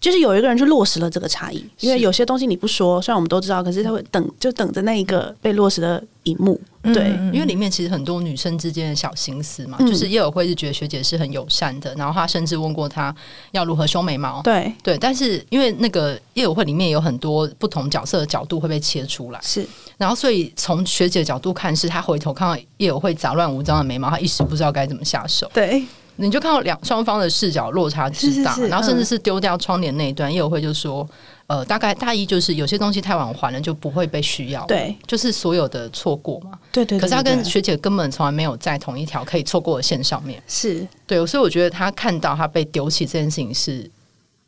就是有一个人去落实了这个差异，因为有些东西你不说，虽然我们都知道，可是他会等，就等着那一个被落实的一幕。对，因为里面其实很多女生之间的小心思嘛，嗯、就是叶有会是觉得学姐是很友善的，然后她甚至问过她要如何修眉毛。对对，但是因为那个叶有慧里面有很多不同角色的角度会被切出来，是，然后所以从学姐的角度看，是她回头看到叶有慧杂乱无章的眉毛，她一时不知道该怎么下手。对。你就看到两双方的视角落差之大，是是是，然后甚至是丢掉窗帘那一段，叶有会就说：“呃，大概大意就是有些东西太晚还了就不会被需要，对，就是所有的错过嘛，对对，对，对对。可是他跟学姐根本从来没有在同一条可以错过的线上面，是。对，所以我觉得他看到他被丢弃这件事情是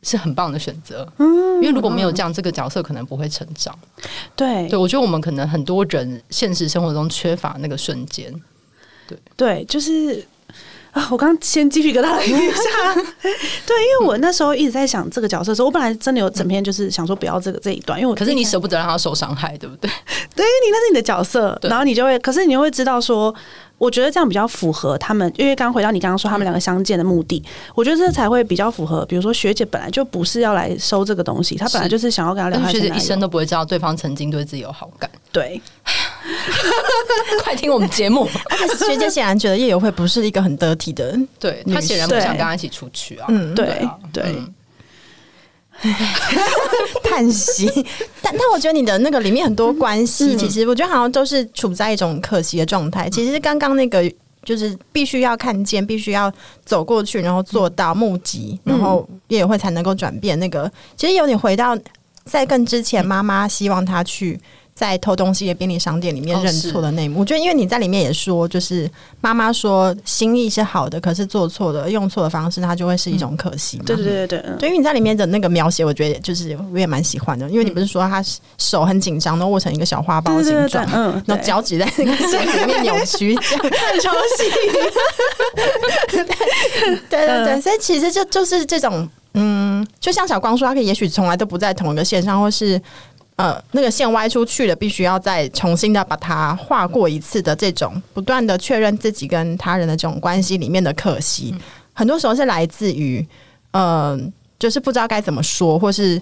是很棒的选择，嗯，因为如果没有这样，这个角色可能不会成长，对，对我觉得我们可能很多人现实生活中缺乏那个瞬间，对。对，就是。啊！我刚先鸡皮疙瘩了一下，对，因为我那时候一直在想这个角色的时候，我本来真的有整篇就是想说不要这个这一段，因为我可是你舍不得让他受伤害，对不对？对，你那是你的角色，然后你就会，可是你会知道说，我觉得这样比较符合他们，因为刚回到你刚刚说他们两个相见的目的，我觉得这才会比较符合。比如说学姐本来就不是要来收这个东西，她本来就是想要跟他聊，学姐一生都不会知道对方曾经对自己有好感，对。快听我们节目！而且学姐显然觉得叶有慧不是一个很得体的，对，她显然不想跟他一起出去啊。嗯，对对。叹息，但但我觉得你的那个里面很多关系，其实我觉得好像都是处在一种可惜的状态。其实刚刚那个就是必须要看见，必须要走过去，然后做到目击，然后叶有慧才能够转变。那个其实有点回到在更之前，妈妈希望他去。在偷东西的便利商店里面认错的那一幕，我觉得因为你在里面也说，就是妈妈说心意是好的，可是做错的、用错的方式，它就会是一种可惜嘛。对对对对，对，因为你在里面的那个描写，我觉得就是我也蛮喜欢的，因为你不是说他手很紧张，都握成一个小花苞的形状，嗯，然后脚趾在那个鞋子里面 扭曲，这样很超细。对对对，所以其实就就是这种，嗯，就像小光说，他可以也许从来都不在同一个线上，或是。呃，那个线歪出去了，必须要再重新的把它画过一次的这种不断的确认自己跟他人的这种关系里面的可惜，很多时候是来自于，嗯、就是不知道该怎么说，或是。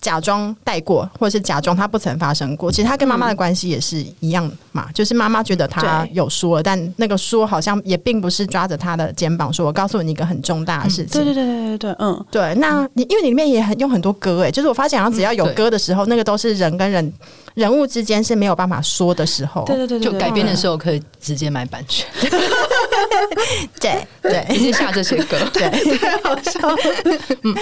假装带过，或者是假装他不曾发生过。其实他跟妈妈的关系也是一样嘛，嗯、就是妈妈觉得他有说，但那个说好像也并不是抓着他的肩膀说：“我告诉你一个很重大的事情。嗯”对对对对对对，嗯，对。那你因为你里面也很用很多歌，哎，就是我发现，好像只要有歌的时候，嗯、那个都是人跟人人物之间是没有办法说的时候。对对对，对，就改编的时候可以直接买版权。对 对，直接下这些歌，对，太好笑了。嗯，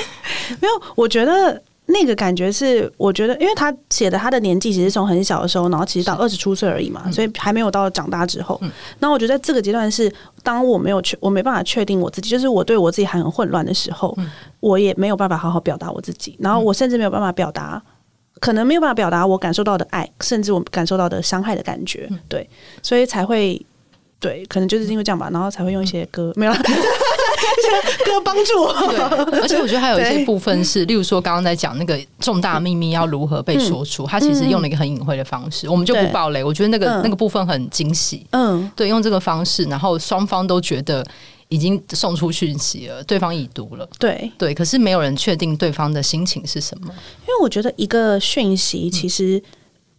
没有，我觉得。那个感觉是，我觉得，因为他写的他的年纪其实从很小的时候，然后其实到二十出岁而已嘛，所以还没有到长大之后。那我觉得在这个阶段是，当我没有确，我没办法确定我自己，就是我对我自己还很混乱的时候，我也没有办法好好表达我自己，然后我甚至没有办法表达，可能没有办法表达我感受到的爱，甚至我感受到的伤害的感觉，对，所以才会，对，可能就是因为这样吧，然后才会用一些歌，没有。歌帮助。我，对，而且我觉得还有一些部分是，例如说刚刚在讲那个重大秘密要如何被说出，他其实用了一个很隐晦的方式，我们就不爆雷。我觉得那个那个部分很惊喜，嗯，对，用这个方式，然后双方都觉得已经送出讯息了，对方已读了，对。对，可是没有人确定对方的心情是什么，因为我觉得一个讯息其实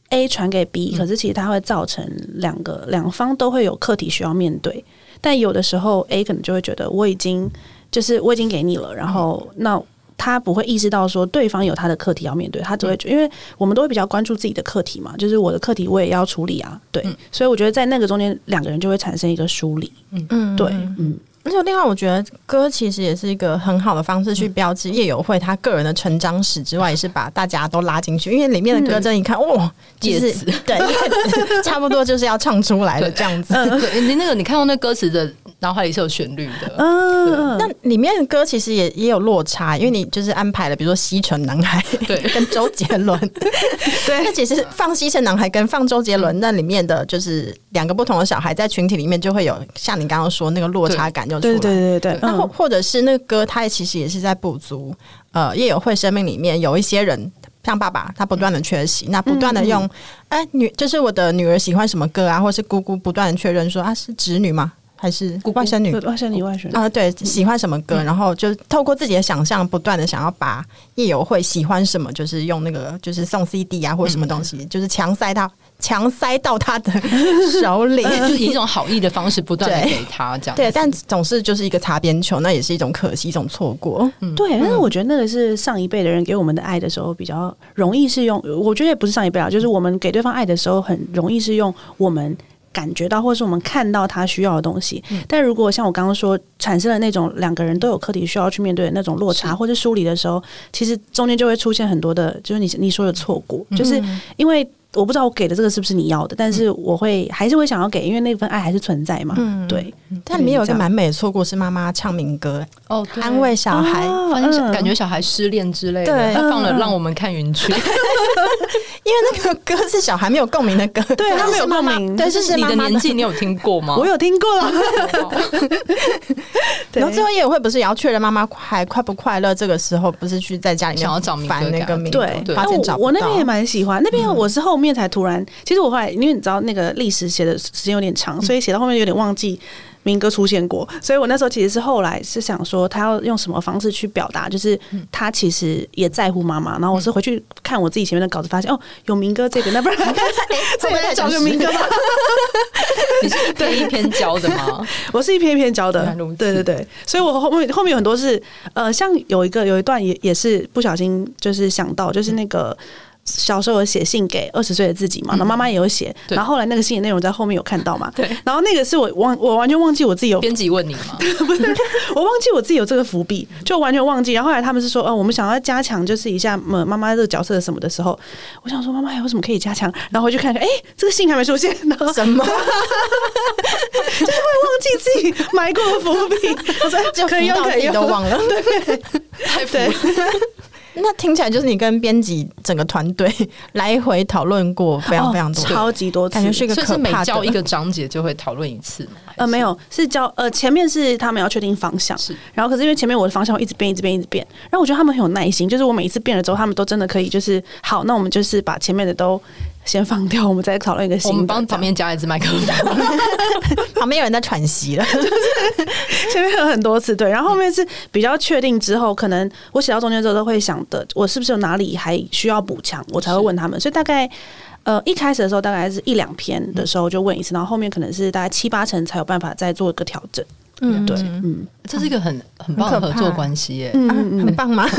A 传给 B，可是其实它会造成两个两方都会有课题需要面对。但有的时候，A 可能就会觉得我已经就是我已经给你了，然后那他不会意识到说对方有他的课题要面对，他只会觉得，因为我们都会比较关注自己的课题嘛，就是我的课题我也要处理啊，对，所以我觉得在那个中间，两个人就会产生一个疏离，嗯，对，嗯。而且另外，我觉得歌其实也是一个很好的方式去标志叶友会他个人的成长史之外，也是把大家都拉进去。因为里面的歌真一看，哇，就是对 叶子差不多就是要唱出来的这样子。对，你那个你看到那歌词的脑海里是有旋律的。嗯，那里面的歌其实也也有落差，因为你就是安排了，比如说西城男孩对 跟周杰伦，对，那其实放西城男孩跟放周杰伦那里面的就是两个不同的小孩在群体里面就会有像你刚刚说那个落差感。就对对对对，那或或者是那个歌，他也其实也是在补足。呃，夜友会生命里面有一些人，像爸爸，他不断的缺席，那不断的用，哎、嗯嗯欸，女就是我的女儿喜欢什么歌啊，或是姑姑不断的确认说啊，是侄女吗？还是外甥女？外甥女，外甥啊，对，喜欢什么歌，然后就透过自己的想象，不断的想要把夜游会喜欢什么，就是用那个就是送 CD 啊，或者什么东西，就是强塞到强塞到他的手里，就以一种好意的方式不断的给他 这样。对，但总是就是一个擦边球，那也是一种可惜，一种错过。对，但是我觉得那个是上一辈的人给我们的爱的时候比较容易是用，我觉得也不是上一辈啊，就是我们给对方爱的时候很容易是用我们。感觉到，或者是我们看到他需要的东西。嗯、但如果像我刚刚说，产生了那种两个人都有课题需要去面对的那种落差，或者梳理的时候，其实中间就会出现很多的，就是你你说的错过，嗯、就是因为。我不知道我给的这个是不是你要的，但是我会还是会想要给，因为那份爱还是存在嘛。嗯，对。但里面有一个蛮美的错过，是妈妈唱民歌哦，安慰小孩，感觉小孩失恋之类的，对，放了让我们看云去，因为那个歌是小孩没有共鸣的歌，对，他没有共鸣。但是你的年纪，你有听过吗？我有听过 了。然后最后叶友会不是也要确认妈妈还快不快乐？这个时候不是去在家里面想要找民歌那个民歌，对，发现找不到。我那边也蛮喜欢，那边我是后面。面才突然，其实我后来，因为你知道那个历史写的时间有点长，所以写到后面有点忘记民歌出现过。所以我那时候其实是后来是想说，他要用什么方式去表达，就是他其实也在乎妈妈。然后我是回去看我自己前面的稿子，发现哦，有民歌这个，那不然 再来找个民歌吧。你是一篇一篇教的吗？我是一篇一篇教的，对对对。所以我后面后面有很多是呃，像有一个有一段也也是不小心就是想到，就是那个。小时候有写信给二十岁的自己嘛，然后妈妈也有写，然后后来那个信的内容在后面有看到嘛，对，然后那个是我忘，我完全忘记我自己有编辑问你吗？不是，我忘记我自己有这个伏笔，就完全忘记。然后后来他们是说，哦，我们想要加强，就是一下妈妈这个角色什么的时候，我想说妈妈还有什么可以加强？然后回去看看，哎，这个信还没出现，然后什么？就是会忘记自己埋过的伏笔，我说就可以用可以用都忘了，对，太对。那听起来就是你跟编辑整个团队来回讨论过非常非常多，哦、超级多次，感觉是一个可怕的。一个章节就会讨论一次呃，没有，是教呃前面是他们要确定方向，是，然后可是因为前面我的方向会一直变，一直变，一直变，然后我觉得他们很有耐心，就是我每一次变了之后，他们都真的可以就是好，那我们就是把前面的都。先放掉，我们再讨论一个新的。我们帮旁边加一支麦克风，旁边有人在喘息了。前面有很多次，对，然后后面是比较确定之后，可能我写到中间之后都会想的，我是不是有哪里还需要补强，我才会问他们。所以大概呃一开始的时候，大概是一两篇的时候就问一次，然后后面可能是大概七八成才有办法再做一个调整。嗯，对，嗯，这是一个很很棒的合作关系耶，嗯，很棒吗？可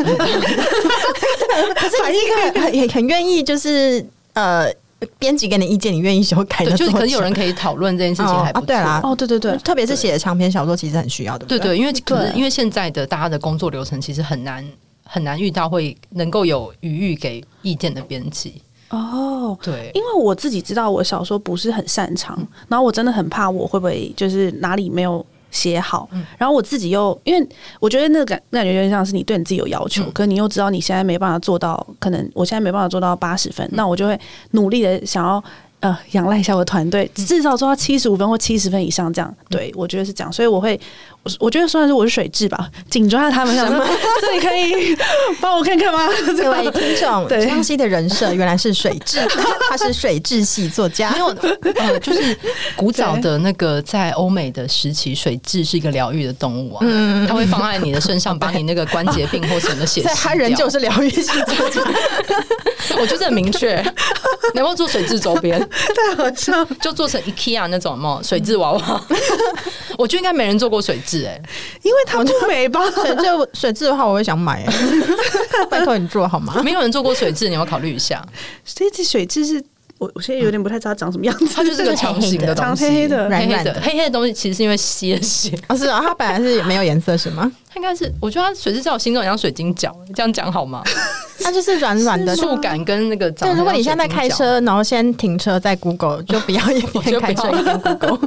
是一个很很很愿意就是。呃，编辑给你意见，你愿意修改的，就可能有人可以讨论这件事情，还不错。对啦，哦，对对对，特别是写长篇小说，其实很需要的。对对，因为可能因为现在的大家的工作流程，其实很难很难遇到会能够有余裕给意见的编辑。哦，对，因为我自己知道我小说不是很擅长，然后我真的很怕我会不会就是哪里没有。写好，然后我自己又因为我觉得那个感那感觉有点像是你对你自己有要求，嗯、可是你又知道你现在没办法做到，可能我现在没办法做到八十分，嗯、那我就会努力的想要。呃，仰赖一下我的团队，至少做到七十五分或七十分以上，这样。对，我觉得是这样，所以我会，我我觉得算是我是水质吧，紧抓他们，想说 这里可以 帮我看看吗？各位听众，对，张西的人设原来是水质，他是水质系作家。没有，呃，就是古早的那个在欧美的时期，水质是一个疗愈的动物啊，嗯，它会放在你的身上，把你那个关节病或什么血，他人就是疗愈系作家。我觉得很明确，能够做水质周边。太好笑，就做成 IKEA 那种嘛，水质娃娃。我觉得应该没人做过水蛭哎，因为它不美吧？水质水质的话，我会想买。拜托你做好吗？没有人做过水质，你要考虑一下。这支水质是我，我现在有点不太知道长什么样子。它就是个 长形的东西，黑黑的、软软的、黑黑的东西，其实是因为吸了血。哦，是啊，它本来是没有颜色，是吗？它应该是，我觉得它水质在我心中很像水晶饺，这样讲好吗？它就是软软的触感跟那个。对，如果你现在在开车，然后先停车再 Google，就不要一边开车一边 Google。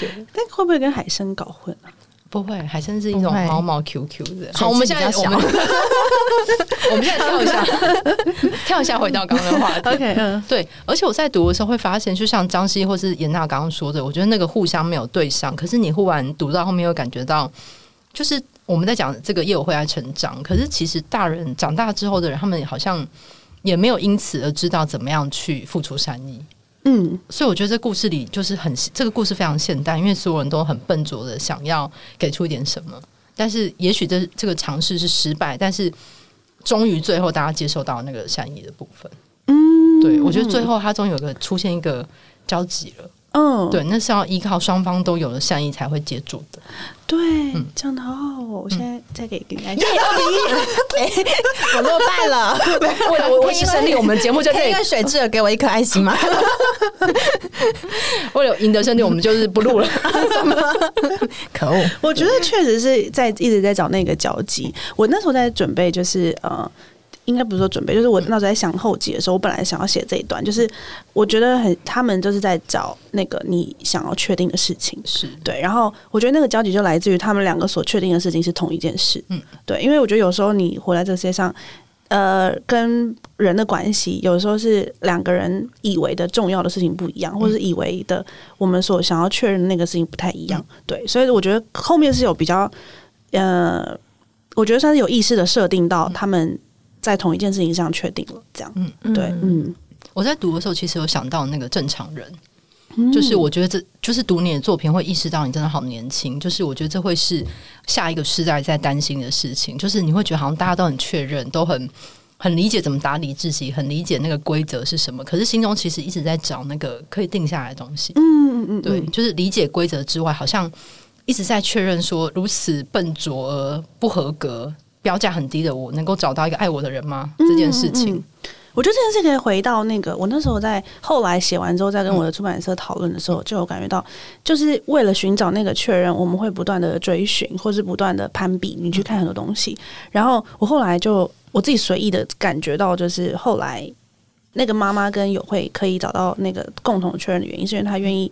对，但会不会跟海参搞混啊？不会，海参是一种毛毛 Q Q 的。好，我们现在我们 我们现在跳一下，跳一下回到刚刚的话题。OK，嗯，对。而且我在读的时候会发现，就像张西或是严娜刚刚说的，我觉得那个互相没有对上，可是你忽然读到后面又感觉到，就是。我们在讲这个叶友会爱成长，可是其实大人长大之后的人，他们好像也没有因此而知道怎么样去付出善意。嗯，所以我觉得这故事里就是很这个故事非常现代，因为所有人都很笨拙的想要给出一点什么，但是也许这这个尝试是失败，但是终于最后大家接受到那个善意的部分。嗯，对，我觉得最后他终于有个出现一个交集了。嗯，对，那是要依靠双方都有了善意才会接住的。对，讲得好好，我现在再给给大家，我落败了。为了我，我是胜利，我们节目就可以。因为水蛭给我一颗爱心吗？为了赢得胜利，我们就是不录了。可恶！我觉得确实是在一直在找那个交集。我那时候在准备，就是呃。应该不是说准备，就是我那时候在想后记的时候，我本来想要写这一段，就是我觉得很，他们就是在找那个你想要确定的事情，是对。然后我觉得那个交集就来自于他们两个所确定的事情是同一件事，嗯，对。因为我觉得有时候你活在这个世界上，呃，跟人的关系有时候是两个人以为的重要的事情不一样，或者是以为的我们所想要确认的那个事情不太一样，对。所以我觉得后面是有比较，呃，我觉得算是有意识的设定到他们。在同一件事情上确定了，这样，嗯，对，嗯，我在读的时候，其实有想到那个正常人，嗯、就是我觉得这就是读你的作品会意识到你真的好年轻，就是我觉得这会是下一个时代在担心的事情，就是你会觉得好像大家都很确认，都很很理解怎么打理自己，很理解那个规则是什么，可是心中其实一直在找那个可以定下来的东西，嗯嗯嗯，对，就是理解规则之外，好像一直在确认说如此笨拙而不合格。标价很低的我，能够找到一个爱我的人吗？嗯、这件事情，嗯、我觉得这件事可以回到那个我那时候在后来写完之后，在跟我的出版社讨论的时候，就有感觉到，就是为了寻找那个确认，我们会不断的追寻，或是不断的攀比，你去看很多东西。然后我后来就我自己随意的感觉到，就是后来那个妈妈跟友会可以找到那个共同确认的原因，是因为她愿意。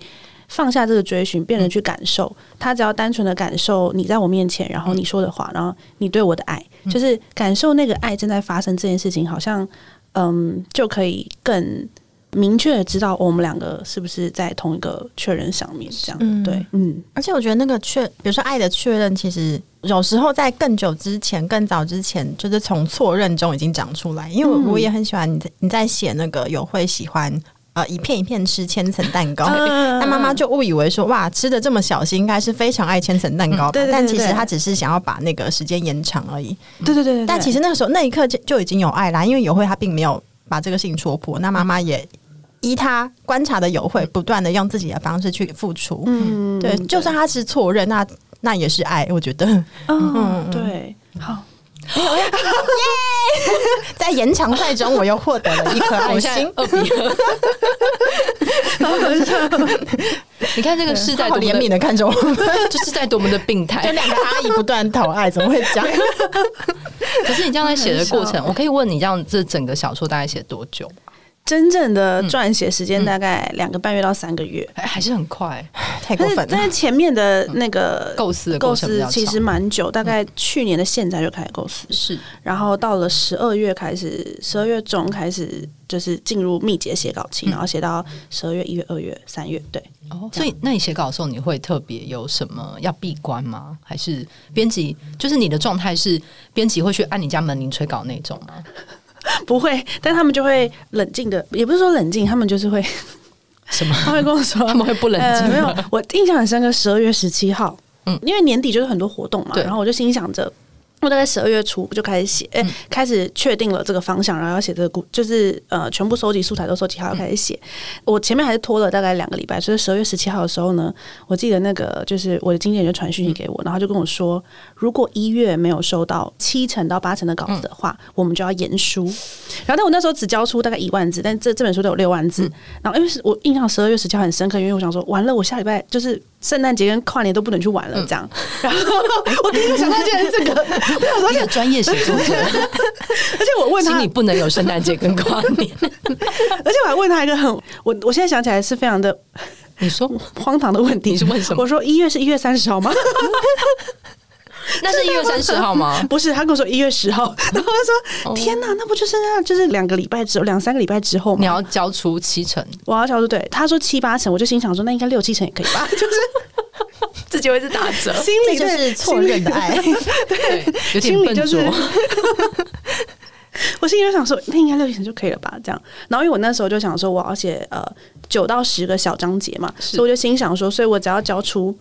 放下这个追寻，变得去感受。他只要单纯的感受你在我面前，然后你说的话，然后你对我的爱，就是感受那个爱正在发生这件事情，好像嗯，就可以更明确的知道我们两个是不是在同一个确认上面。这样对，嗯。而且我觉得那个确，比如说爱的确认，其实有时候在更久之前、更早之前，就是从错认中已经长出来。因为我也很喜欢你在你在写那个有会喜欢。呃，一片一片吃千层蛋糕，那妈妈就误以为说，哇，吃的这么小心，应该是非常爱千层蛋糕吧？嗯、但其实她只是想要把那个时间延长而已。对对对，对，但其实那个时候那一刻就就已经有爱啦，因为友会他并没有把这个事情戳破，那妈妈也依他观察的友会，不断的用自己的方式去付出。嗯，对，就算他是错认，那那也是爱，我觉得。嗯，嗯对，好。耶！在延长赛中，我又获得了一颗爱心。二比二。你看这个世代多怜悯的看着我们，就是在多么的病态。就两个阿姨不断讨爱，怎么会这样？可是你这样在写的过程，我可以问你，这样这整个小说大概写多久？真正的撰写时间大概两个半月到三个月，嗯嗯、还是很快，太过分了。但是前面的那个构思构思其实蛮久，大概去年的现在就开始构思，是。然后到了十二月开始，十二月中开始就是进入密集写稿期，嗯、然后写到十二月、一月、二月、三月，对。哦，所以那你写稿的时候，你会特别有什么要闭关吗？还是编辑就是你的状态是编辑会去按你家门铃催稿那种吗？不会，但他们就会冷静的，也不是说冷静，他们就是会什么？他会跟我说，他们会不冷静、呃。没有，我印象很深刻，十二月十七号，嗯，因为年底就是很多活动嘛，然后我就心想着。我大概十二月初就开始写，哎、欸，开始确定了这个方向，然后要写这个故，就是呃，全部收集素材都收集好，要开始写。我前面还是拖了大概两个礼拜，所以十二月十七号的时候呢，我记得那个就是我的经纪人就传讯息给我，然后就跟我说，如果一月没有收到七成到八成的稿子的话，我们就要延书。然后但我那时候只交出大概一万字，但这这本书都有六万字。然后因为是我印象十二月十七号很深刻，因为我想说，完了，我下礼拜就是。圣诞节跟跨年都不能去玩了，这样。然后我第一个想到竟然是这个，而且专业写作者，而且我问他，请你不能有圣诞节跟跨年。而且我还问他一个很，我我现在想起来是非常的，你说荒唐的问题是问什么？我说一月是一月三十号吗？那是一月三十号吗？不是，他跟我说一月十号，然后他说：“天哪，那不就是那就是两个礼拜之后，两三个礼拜之后吗？你要交出七成，我要交出对。”他说七八成，我就心想说：“那应该六七成也可以吧？”就是自己会是打折，心里就是错认的爱，对，有点笨拙。我心里就想说，那应该六点就可以了吧？这样。然后因为我那时候就想说，我要写呃九到十个小章节嘛，所以我就心想说，所以我只要交出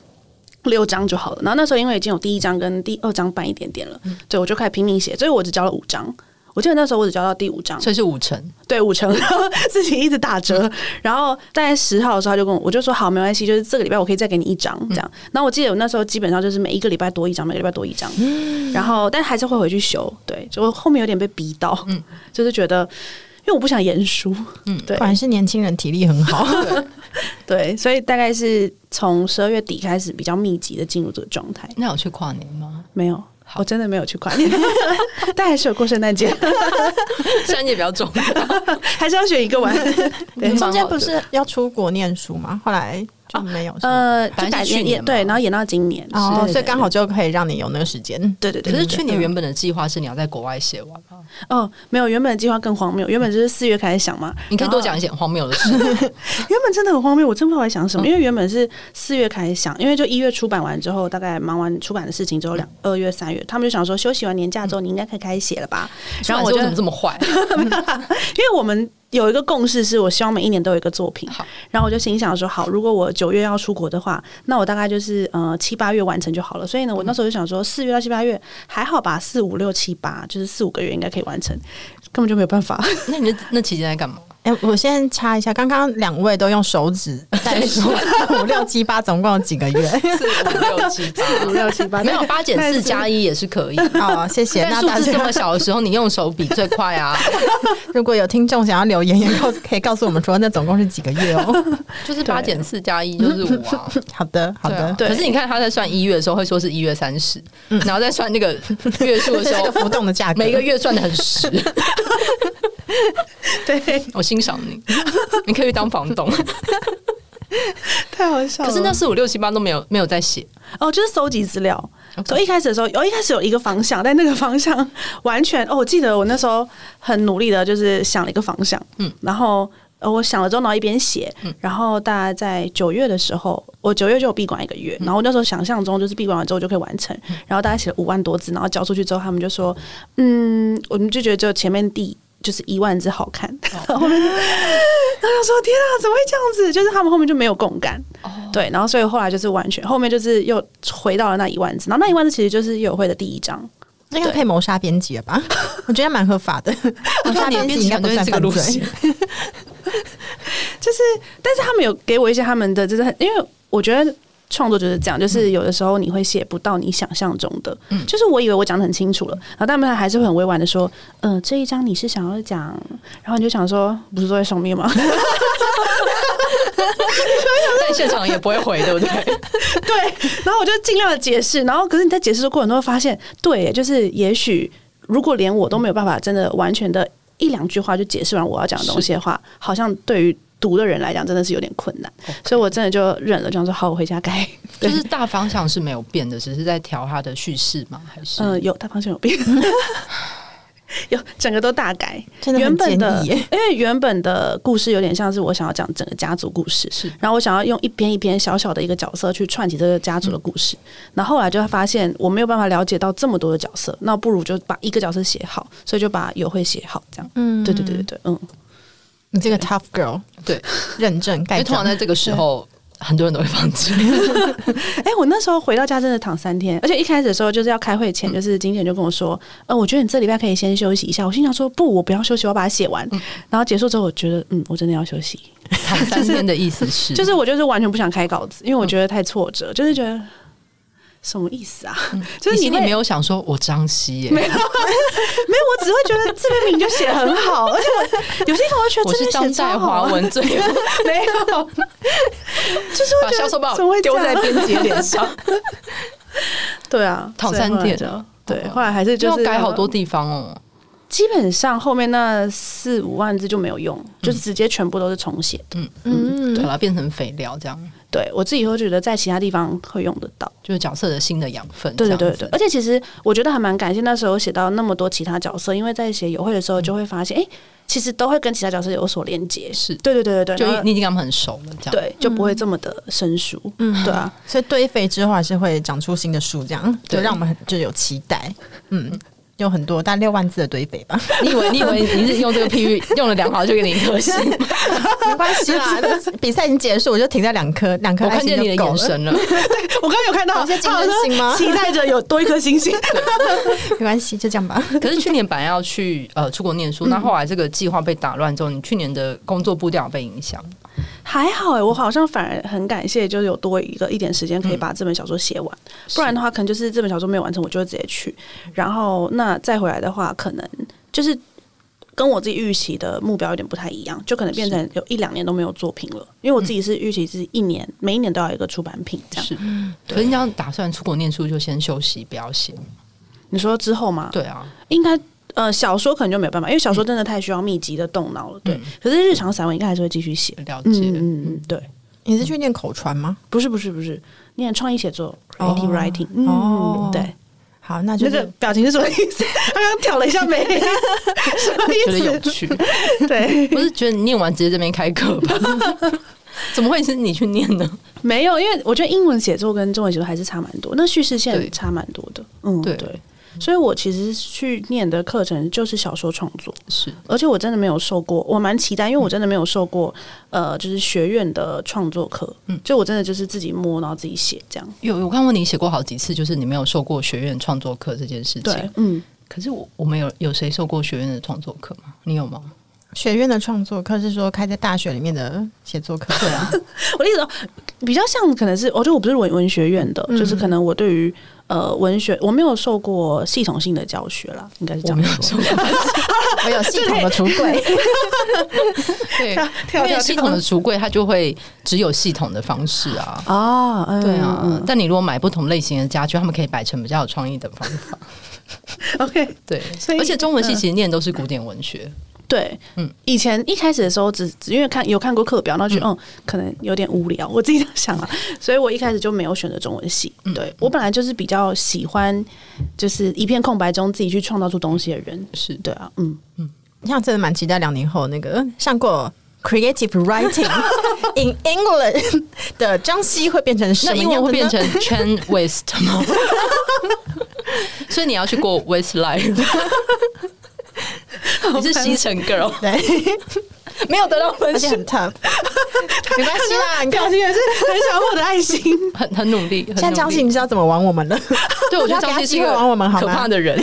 六章就好了。然后那时候因为已经有第一章跟第二章半一点点了，嗯、对，我就开始拼命写，所以我只交了五章。我记得那时候我只交到第五张，所以是五成，对五成，然后 自己一直打折。嗯、然后大概十号的时候，他就跟我，我就说好，没关系，就是这个礼拜我可以再给你一张这样。嗯、然后我记得我那时候基本上就是每一个礼拜多一张，每个礼拜多一张。嗯、然后但还是会回去修，对，就后面有点被逼到，嗯，就是觉得因为我不想延书，嗯，对，果然是年轻人体力很好，对，对，所以大概是从十二月底开始比较密集的进入这个状态。那有去跨年吗？没有。我真的没有去跨年，但还是有过圣诞节。圣诞节比较重要，还是要选一个玩。中间不是要出国念书吗？后来。就没有呃，就改去年对，然后演到今年哦，所以刚好就可以让你有那个时间。对对对。可是去年原本的计划是你要在国外写完吗？哦，没有，原本的计划更荒谬。原本就是四月开始想嘛，你可以多讲一些荒谬的事。原本真的很荒谬，我真不知道在想什么。因为原本是四月开始想，因为就一月出版完之后，大概忙完出版的事情之后，两二月三月，他们就想说休息完年假之后，你应该可以开始写了吧？然后我就怎么这么坏？因为我们。有一个共识是，我希望每一年都有一个作品。好，然后我就心想说，好，如果我九月要出国的话，那我大概就是呃七八月完成就好了。所以呢，我那时候就想说，四月到七八月还好吧，四五六七八就是四五个月应该可以完成，根本就没有办法。那你那那期间在干嘛？哎、欸，我先插一下，刚刚两位都用手指 在说四五六七八，总共有几个月？四五六七八，四五六七八，没有八减四加一也是可以。好，谢谢。那数字这么小的时候，你用手比最快啊！如果有听众想要留言，也告可以告诉我们说，那总共是几个月哦？就是八减四加一就是五啊。好的，好的。对，可是你看他在算一月的时候，会说是一月三十，然后再算那个月数的时候，浮动的价格，每个月算的很实。对，我欣赏你，你可以当房东，太好笑了。可是那四五六七八都没有没有在写。哦，就是搜集资料。所以.一开始的时候，哦一开始有一个方向，但那个方向完全哦，我记得我那时候很努力的，就是想了一个方向，嗯，然后呃，我想了之后，然后一边写，嗯，然后大家在九月的时候，我九月就有闭馆一个月，然后那时候想象中就是闭馆完之后就可以完成，然后大家写了五万多字，然后交出去之后，他们就说，嗯，我们就觉得就前面第。就是一万字好看，然后后面，然后说天啊，怎么会这样子？就是他们后面就没有共感，对，然后所以后来就是完全后面就是又回到了那一万字，然后那一万字其实就是友会的第一章，应该可以谋杀编辑了吧？我觉得蛮合法的，谋杀编辑应该不算犯罪。就是，但是他们有给我一些他们的，就是因为我觉得。创作就是这样，就是有的时候你会写不到你想象中的，嗯，就是我以为我讲的很清楚了，然后他们还是会很委婉的说，嗯、呃，这一章你是想要讲，然后你就想说，不是都在上面吗？在现场也不会回，对不对？对，然后我就尽量的解释，然后可是你在解释的过程中会发现，对，就是也许如果连我都没有办法真的完全的一两句话就解释完我要讲的东西的话，好像对于。读的人来讲真的是有点困难，Okay. 所以我真的就忍了，这样说好，我回家改。就是大方向是没有变的，只是在调它的叙事吗？还是嗯、呃，有大方向有变，有整个都大改。真的原本的，因为原本的故事有点像是我想要讲整个家族故事，是。然后我想要用一篇一篇小小的一个角色去串起这个家族的故事。嗯、然后后来就发现我没有办法了解到这么多的角色，那不如就把一个角色写好，所以就把友会写好，这样。嗯，对对对对对，嗯。你这个 tough girl，对，认证。因为通常在这个时候，很多人都会放弃。哎，我那时候回到家真的躺三天，而且一开始的时候就是要开会前，就是经纪人就跟我说：“呃，我觉得你这礼拜可以先休息一下。”我心想说：“不，我不要休息，我要把它写完。”然后结束之后，我觉得嗯，我真的要休息。躺三天的意思 是，就是我就是完全不想开稿子，因为我觉得太挫折，就是觉得。什么意思啊？嗯、就是你，你没有想说我张希耶？没有，没有，我只会觉得这篇名就写很好，而且我有些同学觉得这篇写超好。华文最没有，就是把销售报丢在编辑脸上。对啊，躺三天，对，后来还是就是要改好多地方哦。基本上后面那四五万字就没有用，嗯、就直接全部都是重写的。嗯嗯，把它变成肥料这样。对，我自己会觉得在其他地方会用得到，就是角色的新的养分。对对对对，而且其实我觉得还蛮感谢那时候写到那么多其他角色，因为在写友会的时候就会发现，哎、嗯，其实都会跟其他角色有所连接。是对对对对对，就你已经跟他们很熟了，这样对，就不会这么的生疏。嗯，对啊，所以堆肥之后还是会长出新的树，这样就让我们很就有期待。嗯。有很多大概六万字的堆肥吧？你以为你以为你是用这个譬喻 用了两行就给你一颗星？没关系啦，比赛已经结束，我就停在两颗两颗。我看见你的眼神了，对我刚刚有看到一些金星星吗？期待着有多一颗星星。没关系，就这样吧。可是去年本来要去呃出国念书，那后来这个计划被打乱之后，你去年的工作步调被影响？还好哎、欸，我好像反而很感谢，就是有多一个一点时间可以把这本小说写完，嗯、不然的话，可能就是这本小说没有完成，我就会直接去。然后那再回来的话，可能就是跟我自己预期的目标有点不太一样，就可能变成有一两年都没有作品了。因为我自己是预期是一年，每一年都要有一个出版品这样。是，可是你要打算出国念书，就先休息，不要写。你说之后吗？对啊，应该。呃，小说可能就没有办法，因为小说真的太需要密集的动脑了。对，可是日常散文应该还是会继续写。了解，嗯嗯，对。你是去念口传吗？不是，不是，不是，念创意写作，creative writing。哦，对。好，那就那个表情是什么意思？刚刚挑了一下眉，什么意思？觉得有趣。对，不是觉得你念完直接这边开课吧？怎么会是你去念呢？没有，因为我觉得英文写作跟中文写作还是差蛮多，那叙事线差蛮多的。嗯，对对。所以我其实去念的课程就是小说创作，是，而且我真的没有受过，我蛮期待，因为我真的没有受过，呃，就是学院的创作课，嗯，就我真的就是自己摸，然后自己写这样。有，我看过你写过好几次，就是你没有受过学院创作课这件事情，对，嗯。可是我我们有有谁受过学院的创作课吗？你有吗？学院的创作课是说开在大学里面的写作课，对啊。我的意思说，比较像可能是，我觉得我不是文文学院的，嗯、就是可能我对于。呃，文学我没有受过系统性的教学啦，应该是这样说。我 有系统的橱柜，对，因为系统的橱柜它就会只有系统的方式啊。哦，嗯、对啊。嗯、但你如果买不同类型的家具，他们可以摆成比较有创意的方法。OK，对，而且中文系其实念的都是古典文学。对，嗯，以前一开始的时候只，只只因为看有看过课表，然后觉得嗯，嗯，可能有点无聊，我自己在 想啊，所以我一开始就没有选择中文系。嗯、对我本来就是比较喜欢，就是一片空白中自己去创造出东西的人。是对啊，嗯嗯，你像真的蛮期待两年后那个上过 creative writing in England 的张西会变成什么样？那英文会变成 Chen West 吗？所以你要去过 Westlife。你是西城 girl，对，没有得到分数，很 tough，没关系啦。你表情也是很想获得爱心，很很努力。现在张信你知道怎么玩我们了？对，我觉得张信是一个玩我们可怕的人。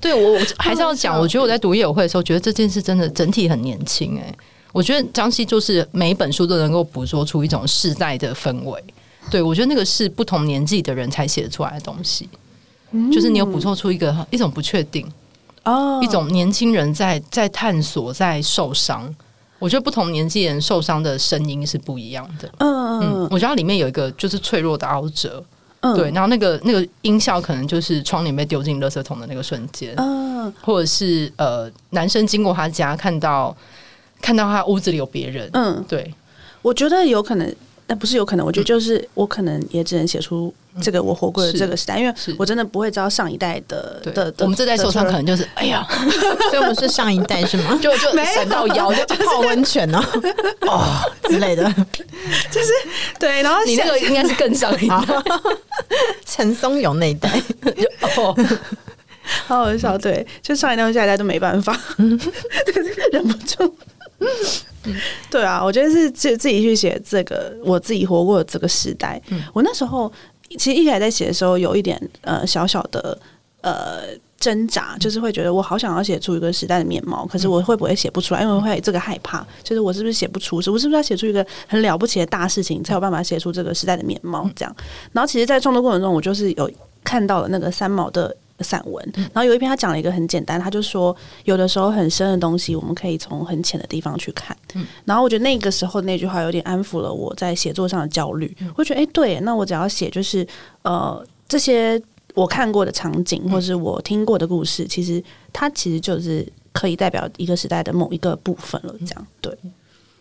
对我，我还是要讲，我觉得我在读业委会的时候，觉得这件事真的整体很年轻。哎，我觉得张希就是每一本书都能够捕捉出一种世代的氛围。对我觉得那个是不同年纪的人才写得出来的东西，就是你有捕捉出一个一种不确定。哦，一种年轻人在在探索，在受伤。我觉得不同年纪人受伤的声音是不一样的。嗯嗯，我觉得它里面有一个就是脆弱的凹折。嗯，对，然后那个那个音效可能就是窗帘被丢进垃圾桶的那个瞬间。嗯，或者是呃，男生经过他家看到看到他屋子里有别人。嗯，对，我觉得有可能。但不是有可能，我觉得就是我可能也只能写出这个我活过的这个时代，因为我真的不会知道上一代的的。我们这代受伤可能就是哎呀，所以我们是上一代是吗？就就闪到腰就泡温泉呢，哦之类的，就是对。然后你那个应该是更上一代，陈松勇那一代哦，好好笑。对，就上一代和下一代都没办法，忍不住。对啊，我觉得是自自己去写这个我自己活过这个时代。嗯、我那时候其实一开始在写的时候，有一点呃小小的呃挣扎，就是会觉得我好想要写出一个时代的面貌，可是我会不会写不出来？因为我会这个害怕，就是我是不是写不出？是我是不是要写出一个很了不起的大事情，才有办法写出这个时代的面貌？这样。然后其实，在创作过程中，我就是有看到了那个三毛的。散文，然后有一篇他讲了一个很简单，他就说有的时候很深的东西，我们可以从很浅的地方去看。嗯，然后我觉得那个时候那句话有点安抚了我在写作上的焦虑。我觉得哎，对，那我只要写就是呃这些我看过的场景，或是我听过的故事，其实它其实就是可以代表一个时代的某一个部分了。这样对，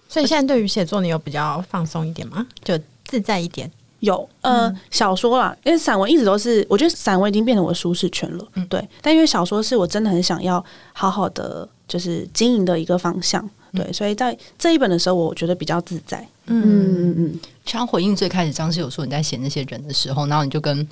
所以现在对于写作，你有比较放松一点吗？就自在一点？有呃，小说啦，因为散文一直都是，我觉得散文已经变成我的舒适圈了，嗯、对。但因为小说是我真的很想要好好的就是经营的一个方向，嗯、对，所以在这一本的时候，我觉得比较自在。嗯嗯嗯。像回应最开始张诗有说你在写那些人的时候，然后你就跟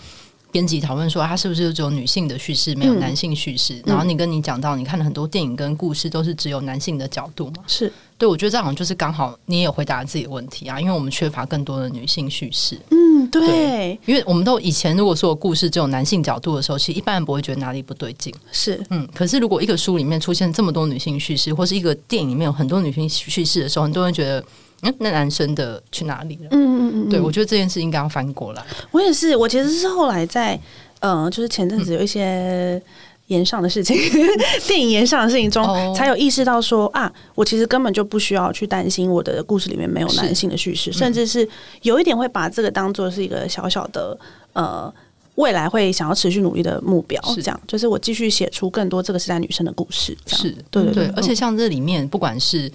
编辑讨论说，他是不是只有女性的叙事，没有男性叙事？嗯、然后你跟你讲到，你看了很多电影跟故事都是只有男性的角度嘛？是对，我觉得这好像就是刚好你也有回答自己的问题啊，因为我们缺乏更多的女性叙事。嗯对，对，因为我们都以前如果说故事只有男性角度的时候，其实一般人不会觉得哪里不对劲。是，嗯，可是如果一个书里面出现这么多女性叙事，或是一个电影里面有很多女性叙事的时候，很多人觉得。嗯，那男生的去哪里了？嗯嗯嗯，对，我觉得这件事应该要翻过来。我也是，我其实是后来在，嗯、呃，就是前阵子有一些延上的事情，嗯、电影延上的事情中，哦、才有意识到说啊，我其实根本就不需要去担心我的故事里面没有男性的叙事，甚至是有一点会把这个当做是一个小小的呃，未来会想要持续努力的目标。是这样，就是我继续写出更多这个时代女生的故事。是，对对对，对，而且像这里面不管是。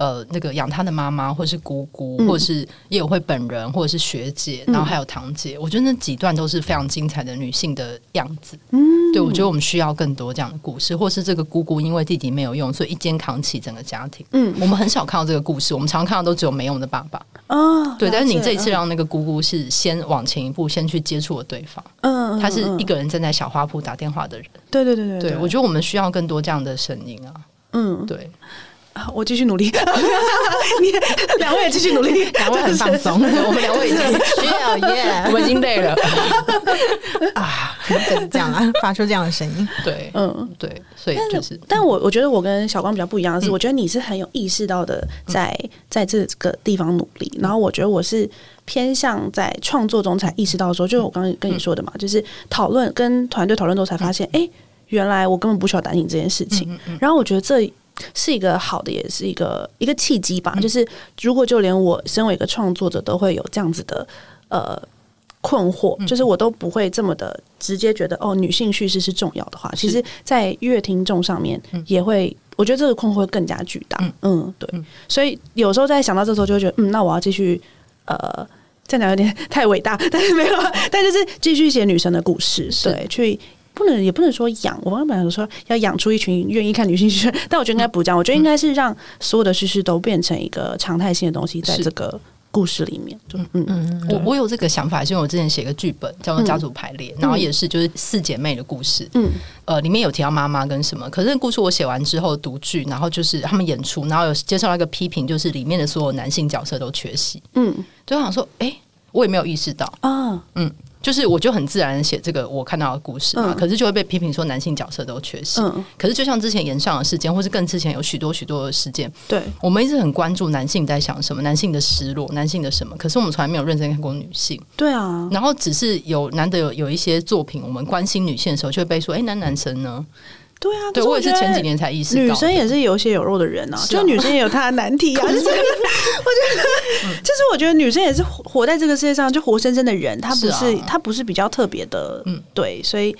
呃，那个养他的妈妈，或是姑姑，或者是叶友慧本人，或者是学姐，嗯、然后还有堂姐，我觉得那几段都是非常精彩的女性的样子。嗯，对，我觉得我们需要更多这样的故事，或是这个姑姑因为弟弟没有用，所以一肩扛起整个家庭。嗯，我们很少看到这个故事，我们常看到都只有没用的爸爸。啊、哦，对，但是你这一次让那个姑姑是先往前一步，先去接触了对方。嗯，她是一个人站在小花铺打电话的人。对对对对，对，对，我觉得我们需要更多这样的声音啊。嗯，对。我继续努力，你两位也继续努力，两位很放松，我们两位已经需要耶，我们已经累了。啊，就是这样啊，发出这样的声音，对，嗯，对，所以就是，但我我觉得我跟小光比较不一样的是，我觉得你是很有意识到的，在在这个地方努力，然后我觉得我是偏向在创作中才意识到说，就我刚刚跟你说的嘛，就是讨论跟团队讨论之后才发现，哎，原来我根本不需要担心这件事情，然后我觉得这。是一个好的，也是一个一个契机吧。嗯、就是如果就连我身为一个创作者都会有这样子的呃困惑，嗯、就是我都不会这么的直接觉得哦，女性叙事是重要的话，其实，在乐听众上面也会，嗯、我觉得这个困惑会更加巨大。嗯，嗯，对。嗯、所以有时候在想到这时候，就会觉得嗯，那我要继续呃，这样讲有点太伟大，但是没有，但就是继续写女生的故事，对，去。不能，也不能说养。我刚刚本来说要养出一群愿意看女性叙事，但我觉得应该不这样。我觉得应该是让所有的叙事都变成一个常态性的东西，在这个故事里面。嗯嗯嗯，我我有这个想法，是因为我之前写个剧本叫做《家族排列》，嗯、然后也是就是四姐妹的故事。嗯，呃，里面有提到妈妈跟什么，可是那故事我写完之后读剧，然后就是他们演出，然后有接受到一个批评，就是里面的所有男性角色都缺席。嗯，就想说，哎、欸，我也没有意识到啊，嗯。就是我就很自然写这个我看到的故事嘛，嗯、可是就会被批评说男性角色都缺席。嗯、可是就像之前延上的事件，或是更之前有许多许多的事件，对我们一直很关注男性在想什么，男性的失落，男性的什么。可是我们从来没有认真看过女性。对啊，然后只是有难得有有一些作品，我们关心女性的时候，就会被说：“哎、欸，男男生呢？”对啊，对我也是前几年才意识到，女生也是有血有肉的人啊，啊就女生也有她的难题啊。就是我觉得，就是我觉得女生也是活在这个世界上就活生生的人，她不是她、啊、不是比较特别的，嗯，对，所以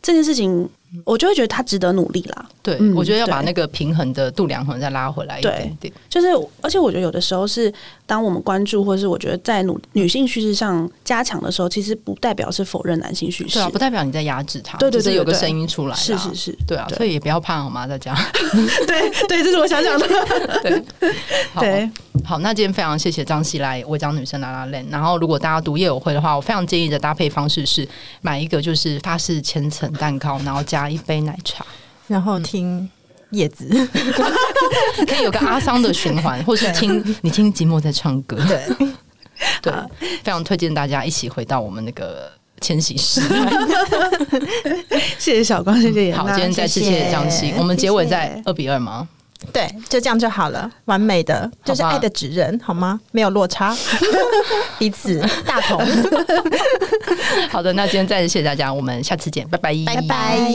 这件事情。我就会觉得他值得努力啦。对，嗯、我觉得要把那个平衡的度量衡再拉回来一点点。就是，而且我觉得有的时候是，当我们关注，或是我觉得在女女性叙事上加强的时候，其实不代表是否认男性叙事，对啊，不代表你在压制他，对对，对，有个声音出来，是是是，对啊，所以也不要怕好吗？大家，对对，这是我想讲的，对 对。好，那今天非常谢谢张希来我讲女生 lalaLand。然后，如果大家读夜友会的话，我非常建议的搭配方式是买一个就是法式千层蛋糕，然后加一杯奶茶，然后听叶子，可以有个阿桑的循环，或是听你听寂寞在唱歌。对对，非常推荐大家一起回到我们那个千禧时代。谢谢小光，谢谢。好，今天再次谢谢张西。我们结尾在二比二吗？对，就这样就好了，完美的，就是爱的指人，好吗？没有落差，彼此大同。好的，那今天再次谢谢大家，我们下次见，拜拜，拜拜。